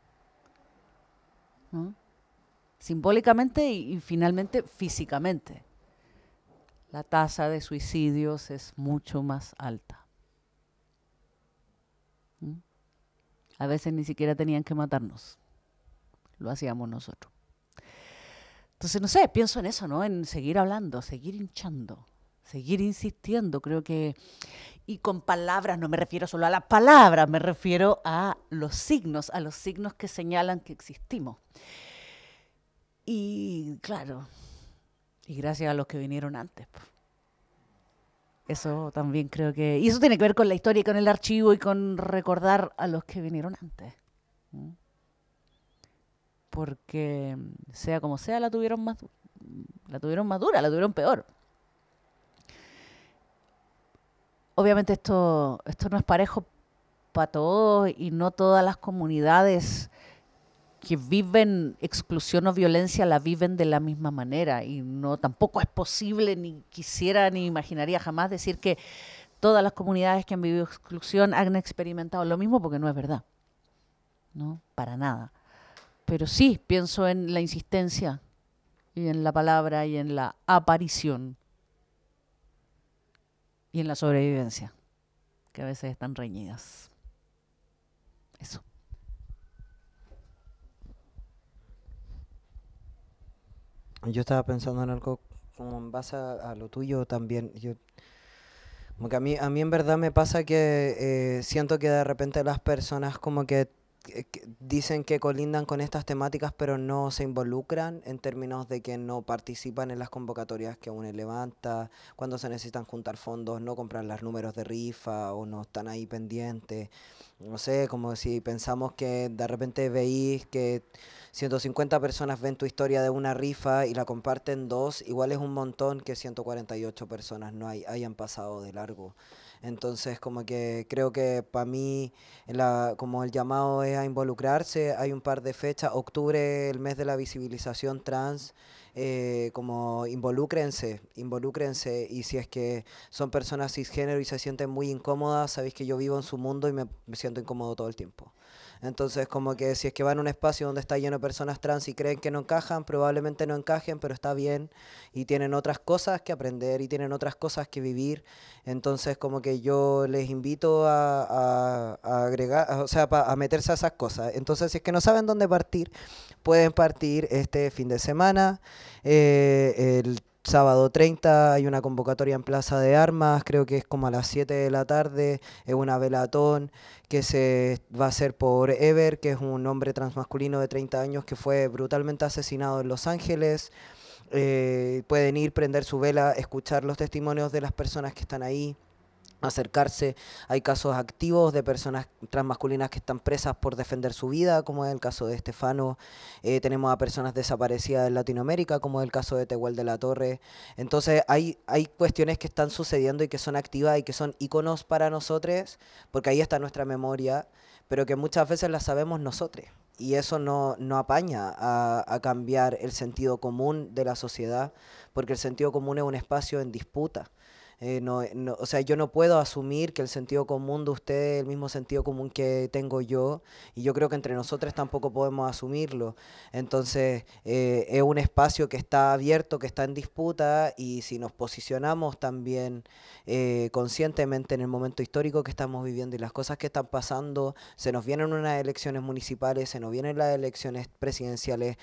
Simbólicamente y finalmente físicamente. La tasa de suicidios es mucho más alta. ¿Mm? A veces ni siquiera tenían que matarnos. Lo hacíamos nosotros. Entonces, no sé, pienso en eso, ¿no? En seguir hablando, seguir hinchando, seguir insistiendo. Creo que, y con palabras, no me refiero solo a las palabras, me refiero a los signos, a los signos que señalan que existimos. Y claro, y gracias a los que vinieron antes. Eso también creo que... Y eso tiene que ver con la historia y con el archivo y con recordar a los que vinieron antes. Porque sea como sea, la tuvieron más, la tuvieron más dura, la tuvieron peor. Obviamente esto, esto no es parejo para todos y no todas las comunidades que viven exclusión o violencia la viven de la misma manera y no tampoco es posible ni quisiera ni imaginaría jamás decir que todas las comunidades que han vivido exclusión han experimentado lo mismo porque no es verdad. No, para nada. Pero sí pienso en la insistencia y en la palabra y en la aparición y en la sobrevivencia, que a veces están reñidas. Eso. Yo estaba pensando en algo como en base a, a lo tuyo también. Yo, como que a mí, a mí en verdad me pasa que eh, siento que de repente las personas como que, dicen que colindan con estas temáticas pero no se involucran en términos de que no participan en las convocatorias que uno levanta, cuando se necesitan juntar fondos, no compran los números de rifa o no están ahí pendientes. No sé, como si pensamos que de repente veís que 150 personas ven tu historia de una rifa y la comparten dos, igual es un montón que 148 personas no hay, hayan pasado de largo. Entonces, como que creo que para mí, la, como el llamado es a involucrarse, hay un par de fechas, octubre, el mes de la visibilización trans, eh, como involúcrense, involúcrense y si es que son personas cisgénero y se sienten muy incómodas, sabéis que yo vivo en su mundo y me, me siento incómodo todo el tiempo. Entonces, como que si es que van a un espacio donde está lleno de personas trans y creen que no encajan, probablemente no encajen, pero está bien y tienen otras cosas que aprender y tienen otras cosas que vivir. Entonces, como que yo les invito a, a- a agregar, o sea, pa- a meterse a esas cosas. Entonces, si es que no saben dónde partir, pueden partir este fin de semana. Eh, el sábado 30 hay una convocatoria en Plaza de Armas, creo que es como a las 7 de la tarde, es una velatón que se va a hacer por Ever, que es un hombre transmasculino de 30 años que fue brutalmente asesinado en Los Ángeles. eh, pueden ir, prender su vela, escuchar los testimonios de las personas que están ahí acercarse. Hay casos activos de personas transmasculinas que están presas por defender su vida, como es el caso de Estefano. Eh, tenemos a personas desaparecidas en Latinoamérica, como es el caso de Tehuel de la Torre. Entonces hay, hay cuestiones que están sucediendo y que son activas y que son iconos para nosotros, porque ahí está nuestra memoria, pero que muchas veces las sabemos nosotros. Y eso no, no apaña a, a cambiar el sentido común de la sociedad, porque el sentido común es un espacio en disputa. Eh, no, no, o sea, yo no puedo asumir que el sentido común de usted es el mismo sentido común que tengo yo, y yo creo que entre nosotros tampoco podemos asumirlo. Entonces, eh, es un espacio que está abierto, que está en disputa, y si nos posicionamos también eh, conscientemente en el momento histórico que estamos viviendo y las cosas que están pasando, se nos vienen unas elecciones municipales, se nos vienen las elecciones presidenciales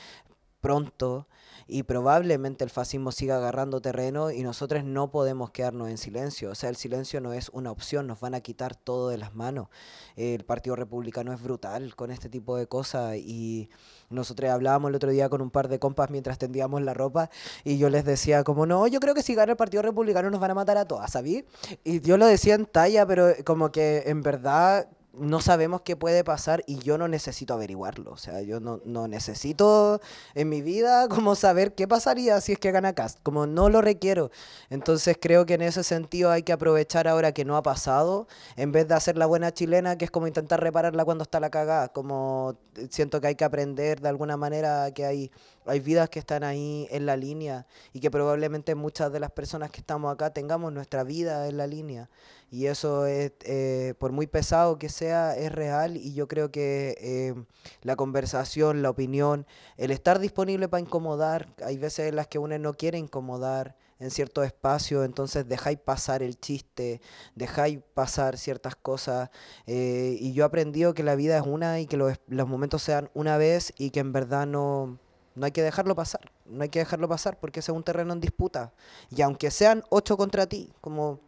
pronto y probablemente el fascismo siga agarrando terreno y nosotros no podemos quedarnos en silencio. O sea, el silencio no es una opción, nos van a quitar todo de las manos. El Partido Republicano es brutal con este tipo de cosas y nosotros hablábamos el otro día con un par de compas mientras tendíamos la ropa y yo les decía como, no, yo creo que si gana el Partido Republicano nos van a matar a todas, ¿sabí? Y yo lo decía en talla, pero como que en verdad no sabemos qué puede pasar y yo no necesito averiguarlo. O sea, yo no, no, necesito en mi vida como saber qué pasaría si es que gana Cast. Como no lo requiero. Entonces creo que en ese sentido hay que aprovechar ahora que no ha pasado, en vez de hacer la buena chilena, que es como intentar repararla cuando está la cagada. Como siento que hay que aprender de alguna manera que hay, hay vidas que están ahí en la línea y que probablemente muchas de las personas que estamos acá tengamos nuestra vida en la línea. Y eso es, eh, por muy pesado que sea, es real y yo creo que eh, la conversación, la opinión, el estar disponible para incomodar, hay veces en las que uno no quiere incomodar en cierto espacio, entonces dejáis pasar el chiste, dejáis pasar ciertas cosas eh, y yo he aprendido que la vida es una y que los, los momentos sean una vez y que en verdad no... No hay que dejarlo pasar, no hay que dejarlo pasar porque ese es un terreno en disputa. Y aunque sean ocho contra ti, como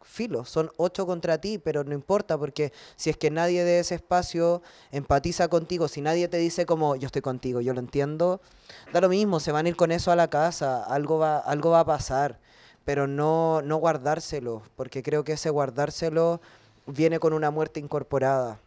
filo, son ocho contra ti, pero no importa porque si es que nadie de ese espacio empatiza contigo, si nadie te dice como yo estoy contigo, yo lo entiendo, da lo mismo, se van a ir con eso a la casa, algo va, algo va a pasar, pero no, no guardárselo, porque creo que ese guardárselo viene con una muerte incorporada.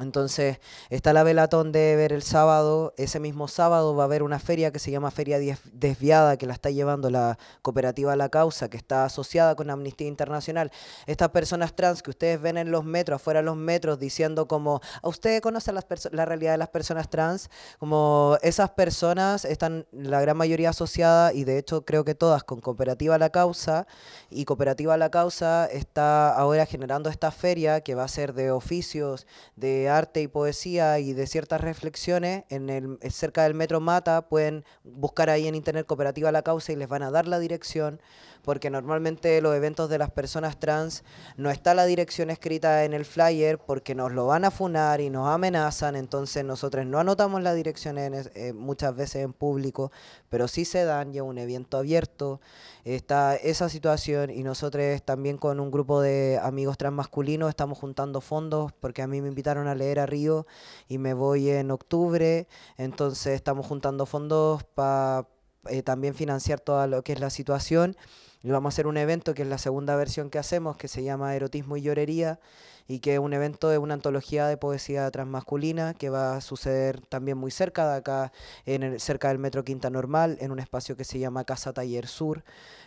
Entonces está la velatón de ver el sábado. Ese mismo sábado va a haber una feria que se llama Feria Desviada, que la está llevando la cooperativa La Causa, que está asociada con Amnistía Internacional. Estas personas trans que ustedes ven en los metros, afuera de los metros, diciendo como, ¿a usted conoce la realidad de las personas trans? Como esas personas están la gran mayoría asociadas, y de hecho creo que todas, con Cooperativa La Causa. Y Cooperativa La Causa está ahora generando esta feria que va a ser de oficios, de arte y poesía y de ciertas reflexiones en el, cerca del Metro Mata. Pueden buscar ahí en Internet Cooperativa La Causa y les van a dar la dirección, porque normalmente los eventos de las personas trans no está la dirección escrita en el flyer porque nos lo van a funar y nos amenazan, entonces nosotros no anotamos la dirección eh, muchas veces en público, pero sí se dan ya un evento abierto está esa situación y nosotros también con un grupo de amigos transmasculinos estamos juntando fondos porque a mí me invitaron a leer a Río y me voy en octubre, entonces estamos juntando fondos para eh, también financiar todo lo que es la situación. Y vamos a hacer un evento que es la segunda versión que hacemos que se llama Erotismo y Llorería y que es un evento de una antología de poesía transmasculina que va a suceder también muy cerca de acá, en cerca del Metro Quinta Normal, en un espacio que se llama Casa Taller Sur.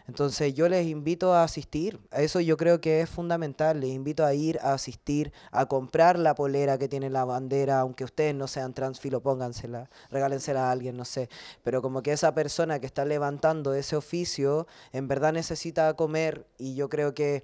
Entonces yo les invito a asistir, a eso yo creo que es fundamental, les invito a ir a asistir, a comprar la polera que tiene la bandera, aunque ustedes no sean transfilo, póngansela, regálensela a alguien, no sé, pero como que esa persona que está levantando ese oficio en verdad necesita comer y yo creo que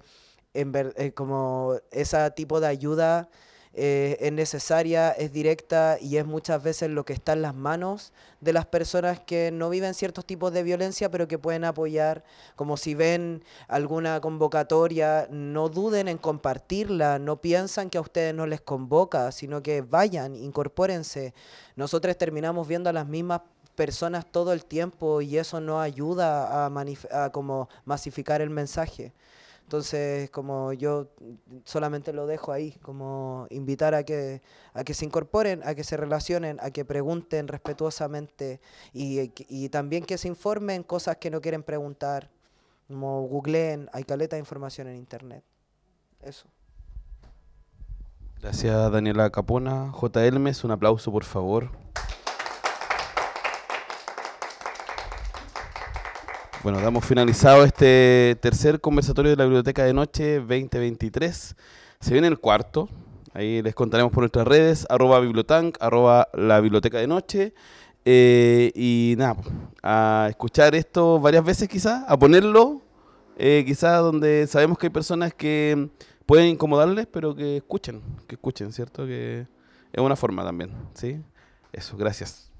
en ver, eh, como ese tipo de ayuda eh, es necesaria, es directa y es muchas veces lo que está en las manos de las personas que no viven ciertos tipos de violencia, pero que pueden apoyar, como si ven alguna convocatoria, no duden en compartirla, no piensan que a ustedes no les convoca, sino que vayan, incorpórense. Nosotros terminamos viendo a las mismas personas todo el tiempo y eso no ayuda a, a como masificar el mensaje. Entonces, como yo solamente lo dejo ahí, como invitar a que, a que se incorporen, a que se relacionen, a que pregunten respetuosamente y, y también que se informen cosas que no quieren preguntar, como googleen, hay caleta de información en internet. Eso. Gracias Daniela Capona. J. Elmes, un aplauso por favor. Bueno, damos finalizado este tercer conversatorio de la Biblioteca de Noche 2023. Se viene el cuarto. Ahí les contaremos por nuestras redes, arroba bibliotank, arroba la Biblioteca de Noche. Eh, y nada, a escuchar esto varias veces quizás, a ponerlo eh, quizás donde sabemos que hay personas que pueden incomodarles, pero que escuchen, que escuchen, ¿cierto? Que es una forma también, ¿sí? Eso, gracias.